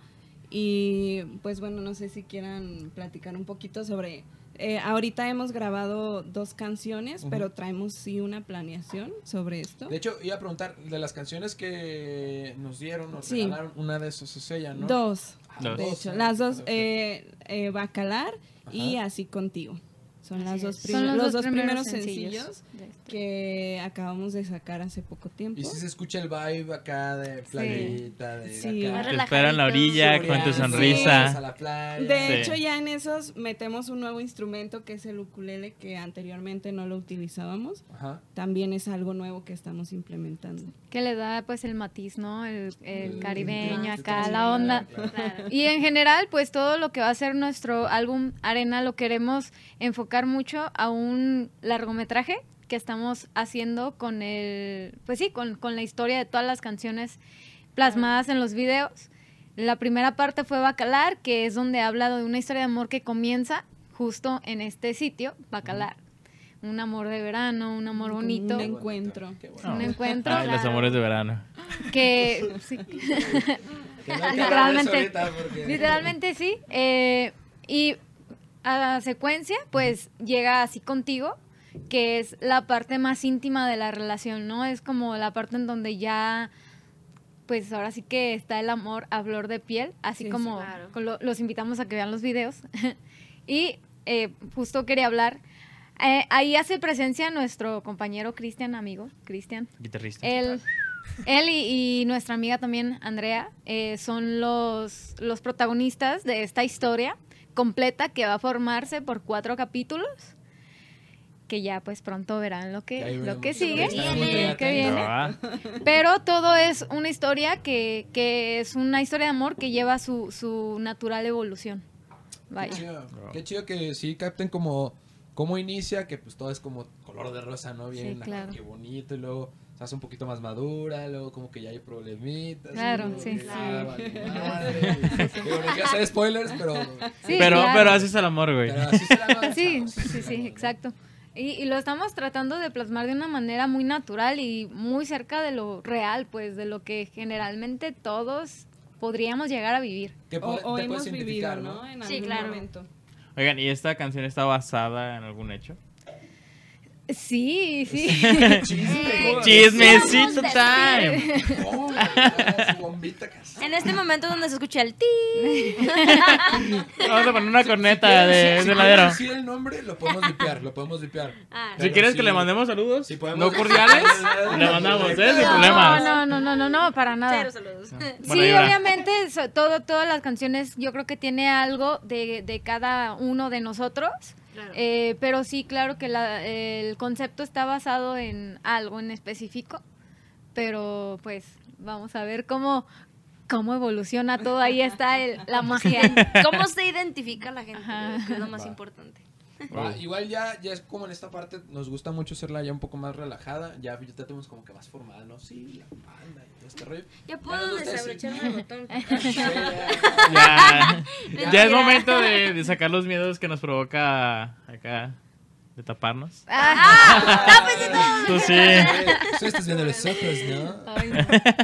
Y pues bueno, no sé si quieran platicar un poquito sobre... eh, ahorita hemos grabado dos canciones, pero traemos sí una planeación sobre esto. De hecho, iba a preguntar, de las canciones que nos dieron, nos Sí. regalaron, una de esas es ella, ¿no? Dos, Dos. de hecho, las dos, eh, eh, Bacalar y. Así Contigo. Son, las dos Son los, dos primeros sencillos. Que acabamos de sacar hace poco tiempo. Y si se escucha el vibe acá de playita, de Sí. acá. Te espero en la orilla con tu sonrisa. a la playa. De Sí. hecho, ya en esos metemos un nuevo instrumento que es el ukulele, que anteriormente no lo utilizábamos. Ajá. También es algo nuevo que estamos implementando. Que le da pues el matiz, ¿no? El, el caribeño acá, la onda. Claro. Y en general, pues todo lo que va a ser nuestro álbum Arena lo queremos enfocar mucho a un largometraje que estamos haciendo con el, pues sí, con, con la historia de todas las canciones plasmadas en los videos. La primera parte fue Bacalar, que es donde habla de una historia de amor que comienza justo en este sitio, Bacalar. Un amor de verano, un amor bonito, un encuentro. Bueno. un encuentro Ay, los amores de verano. que sí, Que no Literalmente. porque- Literalmente sí. eh, y a secuencia, pues llega así contigo, que es la parte más íntima de la relación, ¿no? Es como la parte en donde ya, pues ahora sí que está el amor a flor de piel, así Sí, como. Claro. lo- los invitamos a que vean los videos. y eh, justo quería hablar. eh, ahí hace presencia nuestro compañero Cristian, amigo, Cristian. Guitarrista. Él, él y, y nuestra amiga también, Andrea, eh, son los, los protagonistas de esta historia completa que va a formarse por cuatro capítulos. Que ya pues pronto verán lo que, lo que sigue, lo que viene. Ah, Pero todo es una historia que, que es una historia de amor que lleva su, su natural evolución. Qué Vaya. chido. Qué chido que sí capten como cómo inicia, que pues todo es como color de rosa, ¿no? Bien, Sí, claro. qué bonito y luego se hace un poquito más madura, luego como que ya hay problemitas. Claro, sí, sí. ya vale madre. Digo, no hacer spoilers, pero... Sí, pero, claro. pero así es el amor, güey. pero así ¿no? Sí, Chavos, sí, sí, ¿no? exacto. Y, y lo estamos tratando de plasmar de una manera muy natural y muy cerca de lo real, pues, de lo que generalmente todos podríamos llegar a vivir. O, o te hemos vivido, ¿no? En Sí, algún claro. momento. Oigan, ¿y esta canción está basada en algún hecho? Sí, sí. Eh, Chismecito time. Oh. En este momento donde se escucha el ti. Vamos a poner una corneta de, Si de podemos ladero. decir el nombre, lo podemos limpiar, lo podemos limpiar. Ah, Si quieres sí. que le mandemos saludos, podemos- no cordiales, le mandamos, ¿eh? Sin No, problemas. no, no, no, no, no, para nada. cero saludos. Buena Sí, obviamente, so- todo, todas las canciones yo creo que tiene algo de, de cada uno de nosotros. Claro. Eh, pero sí, claro que la- el concepto está basado en algo en específico. Pero pues vamos a ver cómo, cómo evoluciona todo. Ahí está el- la magia. ¿Cómo se identifica la gente? Ajá. Que es lo más Va. importante. Igual ya, ya es como en esta parte, nos gusta mucho hacerla ya un poco más relajada, ya, ya tenemos como que más formal, ¿no? Sí, la banda y todo este rollo. Ya puedo desabrocharme el botón. Sí, ya- Ya, es momento de, de sacar los miedos que nos provoca acá, de taparnos. Ah, Tú sí. Eh, sí, estás viendo los ojos, ¿no? ay,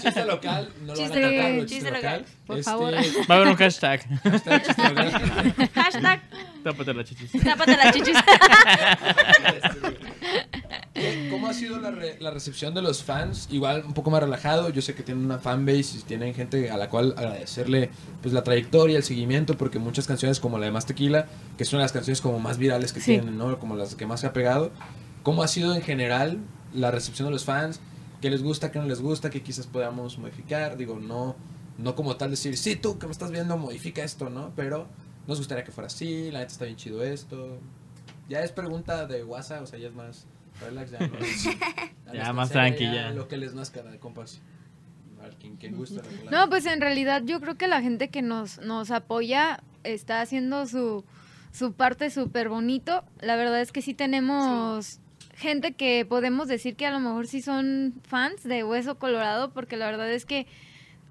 Chiste local, no lo Chiste van a local, atacar, chiste chiste local. local. Por Este, favor. Va a haber un hashtag. hashtag chiste local. Hashtag, Tápate la chichis. tápate las chichis. ¿Qué- ¿Cómo ha sido la, re- la recepción de los fans? Igual un poco más relajado. Yo sé que tienen una fanbase y tienen gente a la cual agradecerle pues la trayectoria, el seguimiento, porque muchas canciones como la de Más Tequila, que son las canciones como más virales que Sí. tienen, ¿no? Como las que más se ha pegado. ¿Cómo ha sido en general la recepción de los fans? ¿Qué les gusta, qué no les gusta, qué quizás podamos modificar? Digo, no, no como tal decir, sí, tú que me estás viendo, modifica esto, ¿no? Pero nos gustaría que fuera así, la neta está bien chido esto. Ya es pregunta de WhatsApp, o sea, ya es más relax, ya no es- tan más seria, tranqui, ya. Lo que les nazca, de compas. Al quien, quien gusta. regular. No, pues en realidad yo creo que la gente que nos, nos apoya está haciendo su, su parte súper bonito. La verdad es que sí tenemos gente que podemos decir que a lo mejor sí son fans de Hueso Colorado, porque la verdad es que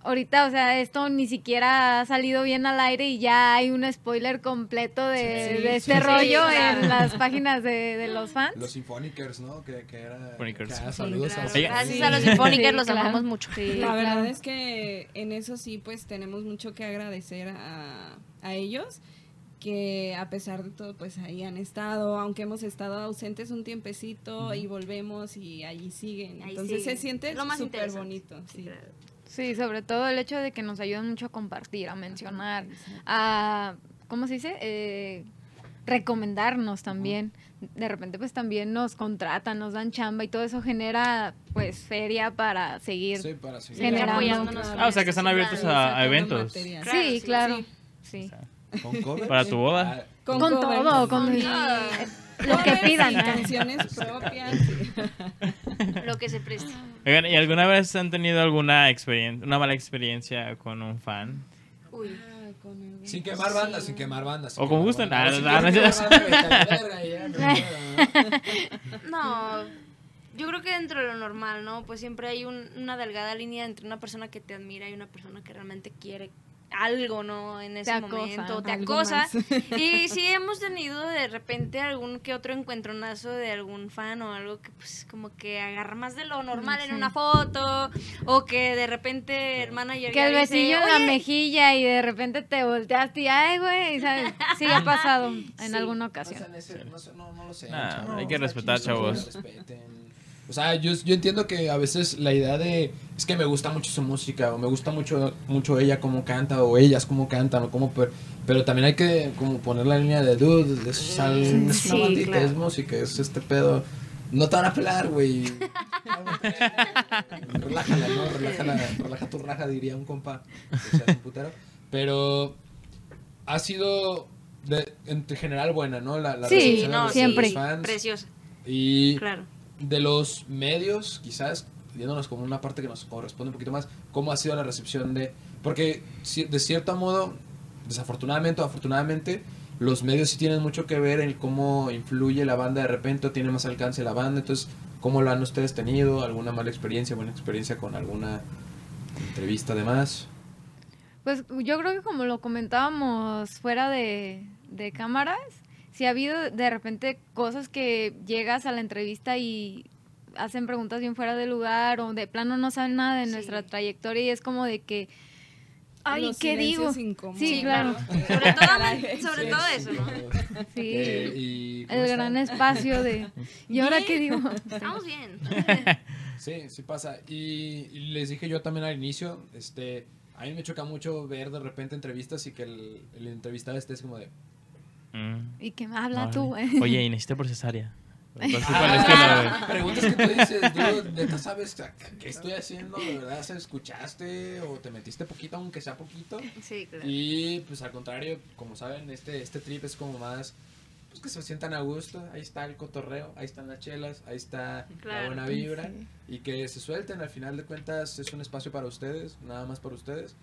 ahorita, o sea, esto ni siquiera ha salido bien al aire y ya hay un spoiler completo de, Sí, de sí, este sí, rollo claro. en las páginas de, de los fans. Los Sinfonicers, ¿no? Que, que era. Sinfonicers. que, ah, saludos Claro. a Gracias Sí. a los Sí, los claro. amamos mucho. Sí, La verdad claro. es que en eso sí, pues tenemos mucho que agradecer a, a ellos, que a pesar de todo, pues ahí han estado, aunque hemos estado ausentes un tiempecito y volvemos y allí siguen. Ahí Entonces se siente súper bonito. Sí. Sí, sobre todo el hecho de que nos ayudan mucho a compartir, a mencionar, a, ¿cómo se dice? Eh, recomendarnos también. De repente pues también nos contratan, nos dan chamba y todo eso genera pues feria para seguir. Sí, para seguir. Generando. apoyándonos. Ah, o sea que están abiertos a, a eventos. Claro, sí, claro. sí. Sí. Con cover. Para tu boda. Con, covers. todo, con Ah. Lo que pidan. canciones propias. sí. Lo que se preste. Oigan, ¿y alguna vez han tenido alguna experiencia, una mala experiencia con un fan? Uy. Sin quemar bandas, sin quemar bandas. sin O como bandas. Ah, no. No, yo creo que dentro de lo normal, ¿no? Pues siempre hay un- una delgada línea entre una persona que te admira y una persona que realmente quiere algo, ¿no? En ese acosa, momento, te acosa. más. Y sí hemos tenido de repente algún que otro encuentronazo de algún fan o algo que pues como que agarra más de lo normal en una foto o que de repente el manager Que ya el besillo en la "Oye, mejilla y de repente te volteaste y ay, güey, ¿sabes? Sí, ha pasado en Sí. alguna ocasión. no, sé, no, no lo sé. Nah, hay que respetar, chavos. respeten. O sea, yo, yo entiendo que a veces la idea de es que me gusta mucho su música o me gusta mucho mucho ella cómo canta o ellas cómo cantan o cómo per- pero también hay que como poner la línea de dude, es, es una Sí, bandita, claro. es música, es este pedo. No te van a pelar, güey. Relájala, ¿no? Relájala, relaja tu raja, diría un compa. que sea un putero. Pero ha sido de, en general buena, ¿no? La, la Sí, recepción Sí, de no, de los siempre. fans. preciosa, Y claro. De los medios, quizás, viéndonos como una parte que nos corresponde un poquito más, ¿cómo ha sido la recepción de...? Porque de cierto modo, desafortunadamente o afortunadamente, los medios sí tienen mucho que ver en cómo influye la banda de repente tiene más alcance la banda. Entonces, ¿Cómo lo han ustedes tenido? ¿Alguna mala experiencia, buena experiencia con alguna entrevista además? Pues yo creo que como lo comentábamos fuera de, de cámaras, si ha habido de repente cosas que llegas a la entrevista y hacen preguntas bien fuera de lugar o de plano no saben nada de Sí. nuestra trayectoria y es como de que, ay, Los ¿qué digo? incómodos. Sí, claro. Sobre todo, sobre todo eso, ¿no? Sí, Eh, y, ¿cómo el están? gran espacio de, ¿y ahora qué digo? Estamos bien. Sí, sí pasa. Y, y les dije yo también al inicio, este, a mí me choca mucho ver de repente entrevistas y que el, el entrevistado esté como de... Mm. ¿Y qué me habla tú? eh? Oye, y necesité por cesárea. Entonces, ¿cuál es que lo- Preguntas que tú dices, dude, ¿neta sabes qué estoy haciendo? ¿De verdad se escuchaste o te metiste poquito, aunque sea poquito? Sí, claro. Y pues al contrario, como saben, este, este trip es como más, pues que se sientan a gusto, ahí está el cotorreo, ahí están las chelas, ahí está la buena vibra y que se suelten, al final de cuentas es un espacio para ustedes, nada más para ustedes.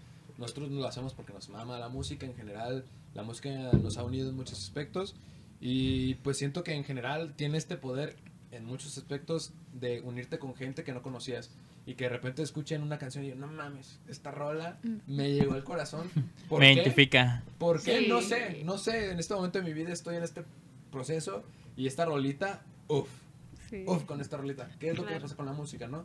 Nosotros lo hacemos porque nos mama la música en general, la música nos ha unido en muchos aspectos y pues siento que en general tiene este poder en muchos aspectos de unirte con gente que no conocías y que de repente escuchen una canción y digan, no mames, esta rola me llegó al corazón. ¿Por me qué? identifica? ¿Por qué? Sí. No sé, no sé, en este momento de mi vida estoy en este proceso y esta rolita, uff, Sí. uff, con esta rolita. ¿Qué es lo que Claro. pasa con la música, no?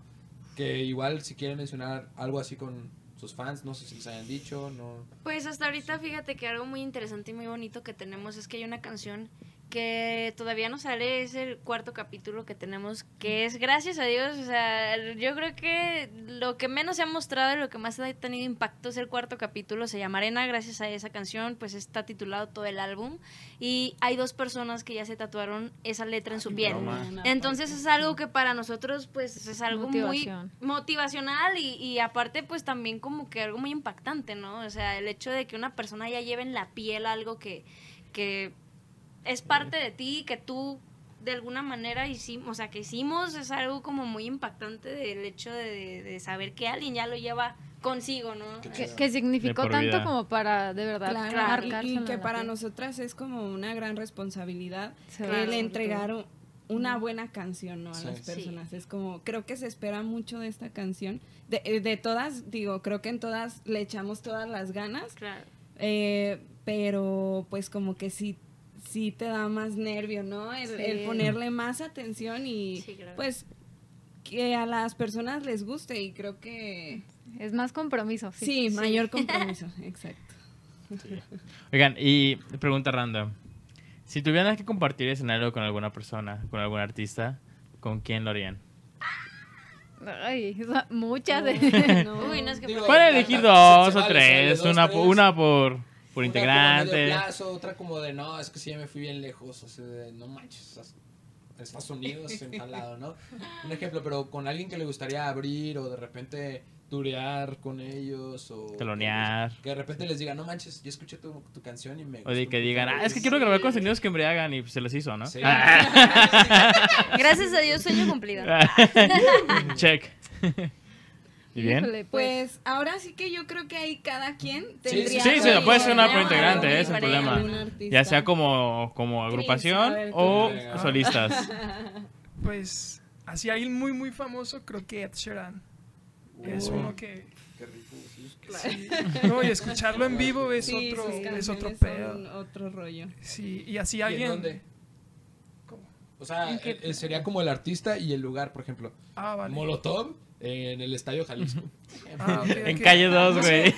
Que igual si quieren mencionar algo así con sus fans, no sé si les hayan dicho, no... Pues hasta ahorita fíjate que algo muy interesante y muy bonito que tenemos es que hay una canción que todavía no sale, es el cuarto capítulo que tenemos, que es gracias a Dios, o sea, yo creo que lo que menos se ha mostrado y lo que más ha tenido impacto es el cuarto capítulo, se llama Arena, gracias a esa canción, pues está titulado todo el álbum y hay dos personas que ya se tatuaron esa letra en su piel. Entonces es algo que para nosotros pues es algo Motivación. muy motivacional y, y aparte pues también como que algo muy impactante, ¿no? O sea, el hecho de que una persona ya lleve en la piel algo que, que es parte de ti, que tú de alguna manera hicimos, o sea, que hicimos, es algo como muy impactante del hecho de, de saber que alguien ya lo lleva consigo, ¿no? Qué Que, significó tanto como para de verdad Claro, Claro, y- que para nosotras es como una gran responsabilidad Sí, el entregar una buena canción ¿no? a Sí. las Sí. personas. Es como, creo que se espera mucho de esta canción. De, eh, de todas, digo, creo que en todas le echamos todas las ganas, Claro. eh, pero pues como que sí, sí te da más nervio, ¿no? El, Sí. el ponerle más atención y Sí, claro. pues que a las personas les guste y creo que Es más compromiso. sí, Sí. mayor compromiso, exacto. Oigan, y pregunta random. Si tuvieran que compartir escenario con alguna persona, con algún artista, ¿con quién lo harían? Ay, muchas de... No. Uy, no es que Digo, Pueden elegir dos o vale, tres, dos, una, tres. una por, por Una como integrante. medio plazo, otra como de, no, es que sí, ya me fui bien lejos, o sea, de, no manches, estás- Estados Unidos, en tal lado, ¿no? Un ejemplo, pero con alguien que le gustaría abrir o de repente turear con ellos o... Telonear. Que de repente les diga, no manches, yo escuché tu, tu canción y me... O de que mucho". digan, ah, es que quiero grabar contenidos que embriagan y pues, se les hizo, ¿no? Sí. Gracias a Dios, sueño cumplido. Check. ¿Y bien? Híjole, pues, Pues ahora sí que yo creo que ahí cada quien Sí, tendría sí, Sí, sí, sí, puede ser una integrante, ese es el problema. Ya sea como, como agrupación ver, o Venga. solistas. Pues así hay muy muy famoso, creo que Ed Sheeran. Es uno que Qué rico, sí. sí. No, y escucharlo en vivo es Sí, otro sus es otro pedo. otro rollo. Sí, y así ¿Y en alguien dónde? ¿Cómo? O sea, eh, eh, sería como el artista y el lugar, por ejemplo. Ah, vale. Molotov en el Estadio Jalisco. Ah, ok, En ok. calle 2, No güey.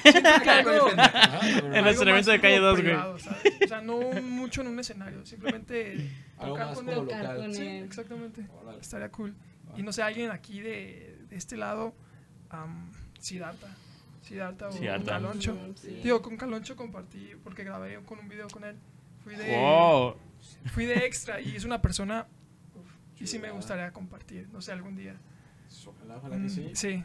En el más de calle como 2, güey. O sea, no mucho en un escenario, simplemente Algo tocar más con como local. Sí, exactamente. Órale. Estaría cool. Y no sé, alguien aquí de, de este lado, um, Siddhartha. Siddhartha o Siddhartha. Caloncho. Sí. Digo, con Caloncho compartí, porque grabé con un video con él. Fui de, Wow. fui de extra y es una persona uf, y sí me gustaría compartir, no sé, algún día. Ojalá, ojalá que Mm, sí. sí.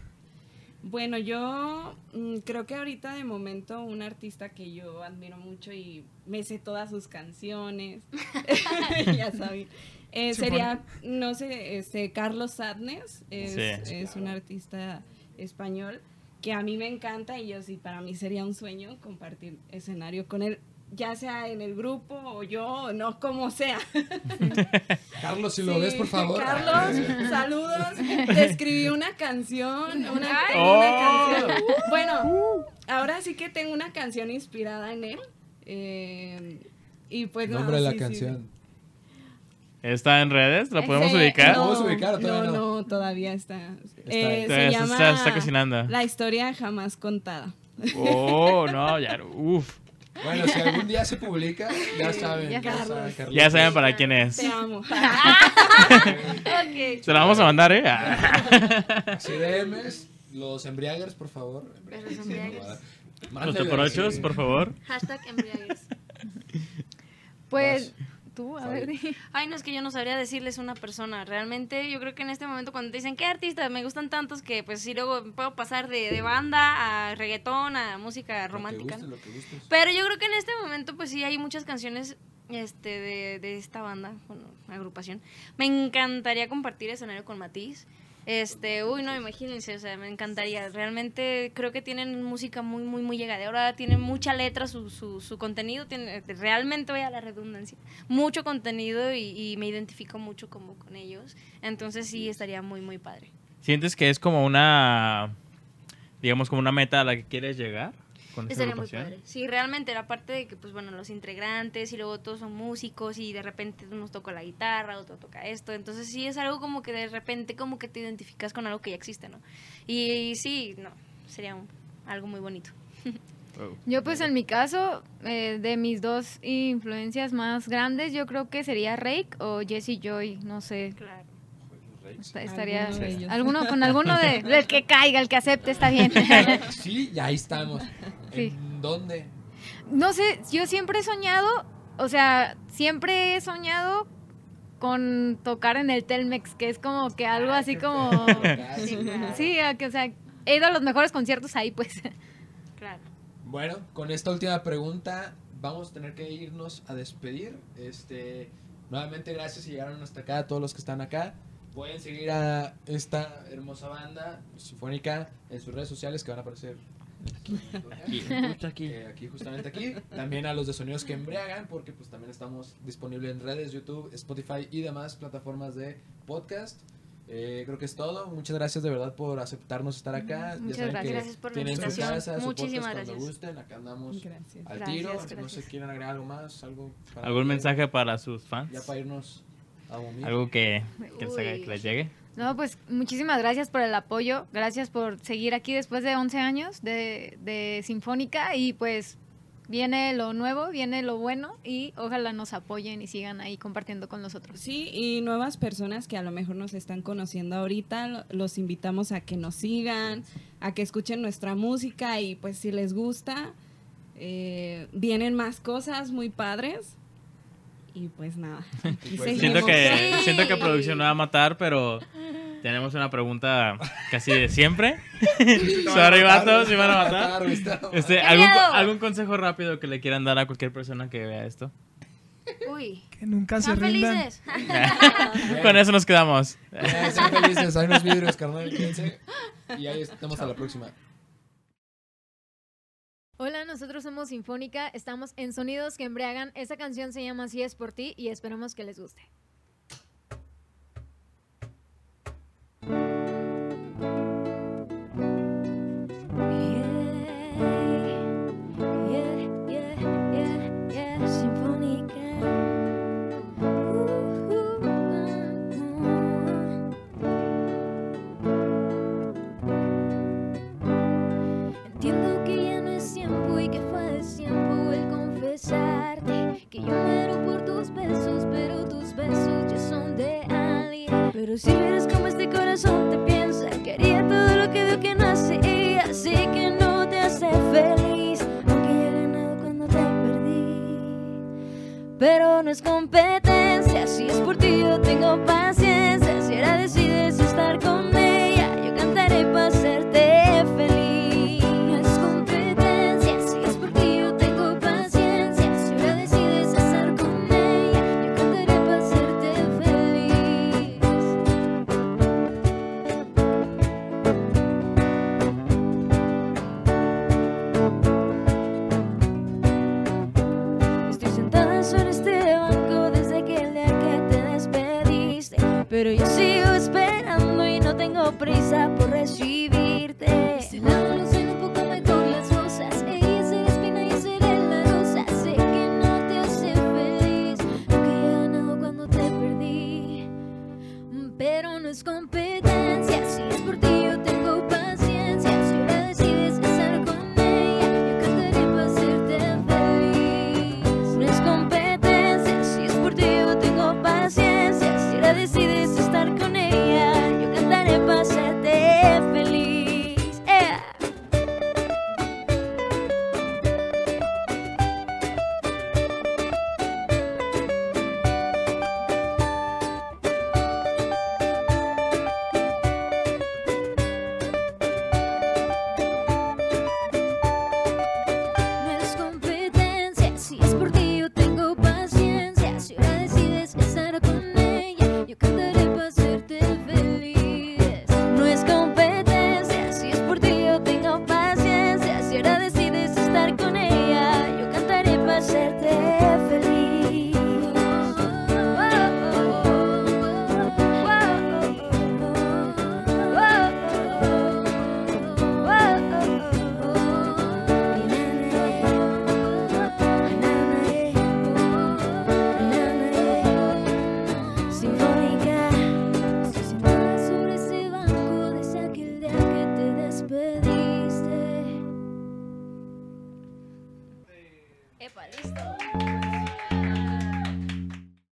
Bueno, yo mm, creo que ahorita de momento un artista que yo admiro mucho y me sé todas sus canciones, ya saben, eh, sería, no sé, este, Carlos Sadness, es, Sí. es un artista español que a mí me encanta y yo sí, para mí sería un sueño compartir escenario con él. Ya sea en el grupo o yo, no como sea. Carlos, si lo Sí, ves, por favor. Carlos, saludos. Te escribí una canción. Una, Ay. una Oh. canción. Bueno, ahora sí que tengo una canción inspirada en él. eh, y pues nada, Nombre de la sí, sí, canción. ¿Está en redes? ¿La podemos ubicar? ¿La podemos ubicar o todavía no? no? No, todavía está. Está Eh, se llama está- está cocinando. La historia jamás contada. Oh, no, ya, uff. Bueno, si algún día se publica, ya saben. Ya saben, Carlos. Ya saben para quién es. Te amo. Ok. Se la vamos a mandar, ¿eh? Así DMs, los embriagers, por favor. Los embriagers. Los toporochos, por favor. Hashtag embriagues. Pues tú, a ver. Ay, no es que yo no sabría decirles una persona. Realmente, yo creo que en este momento cuando te dicen qué artistas me gustan tantos que pues sí luego puedo pasar de, de banda a reggaetón a música Lo que romántica. guste, ¿no? lo que gustes. Pero yo creo que en este momento pues sí hay muchas canciones este de, de esta banda, bueno, agrupación. Me encantaría compartir escenario con Matiz. Este, uy, no, imagínense, o sea, me encantaría. Realmente creo que tienen música muy, muy, muy llegadora, tienen mucha letra, su, su, su contenido, tiene, realmente, vaya la redundancia, mucho contenido y, y me identifico mucho como con ellos. Entonces sí, estaría muy, muy padre. ¿Sientes que es como una, digamos, como una meta a la que quieres llegar con esta Estaría muy padre. Sí, realmente la parte de que, pues bueno, los integrantes y luego todos son músicos y de repente uno toca la guitarra, otro toca esto. Entonces sí es algo como que de repente como que te identificas con algo que ya existe, ¿no? Y, sí, no, sería un- algo muy bonito. Oh. Yo pues en mi caso, eh, de mis dos influencias más grandes, yo creo que sería Rake o Jesse Joy, no sé. Claro. Est- Estaría Alguno de ellos. alguno con alguno de del que caiga, el que acepte está bien. Sí, ya ahí estamos. Sí. ¿En dónde? No sé, yo siempre he soñado, o sea, siempre he soñado con tocar en el Telmex, que es como que algo así como... Sí, claro. Sí, a que, o sea, he ido a los mejores conciertos ahí, pues. claro. Bueno, con esta última pregunta vamos a tener que irnos a despedir. Este, nuevamente gracias si llegaron hasta acá a todos los que están acá. Pueden seguir a esta hermosa banda sinfónica en sus redes sociales que van a aparecer aquí, aquí. eh, aquí justamente aquí. También a los de sonidos que embriagan porque pues también estamos disponibles en redes, YouTube, Spotify y demás plataformas de podcast. Eh, creo que es todo. Muchas gracias de verdad por aceptarnos estar acá. Muchas saben gracias. que Gracias por la tienen su invitación. casa, su Muchísimas gracias. gusten. Acá andamos Gracias. al Gracias, tiro. No gracias. sé, ¿quieren agregar algo más? Algo para ¿Algún que- mensaje para sus fans? Ya para irnos. ¿Algo que, que, les que les llegue? No, pues muchísimas gracias por el apoyo, gracias por seguir aquí después de 11 años de, de Sinfónica y pues viene lo nuevo, viene lo bueno y ojalá nos apoyen y sigan ahí compartiendo con nosotros. Sí, y nuevas personas que a lo mejor nos están conociendo ahorita, lo- los invitamos a que nos sigan, a que escuchen nuestra música y pues si les gusta, eh, vienen más cosas muy padres. Y pues nada, Pues, Siento que, Sí. siento que producción no va a matar, pero tenemos una pregunta casi de siempre. Sorry, vatos, si van a matar. Este, ¡Qué ¿algún! ¿Algún consejo rápido que le quieran dar a cualquier persona que vea esto? Uy, Que nunca se ¿están rindan. felices? Con eso nos quedamos. Ya, sean felices, hay unos vidrios, carnal, quédense. Y ahí estamos a la próxima. Hola, nosotros somos Sinfónica, estamos en Sonidos que Embriagan. Esta canción se llama Así es por ti y esperamos que les guste. Que yo muero por tus besos, pero tus besos ya son de alguien. Pero si vieras como este corazón te piensa, que haría todo lo que veo que no así que no te hace feliz, aunque ya he ganado cuando te perdí. Pero no es competencia, si es por ti yo tengo paciencia, pero yo sigo esperando y no tengo prisa por recibir.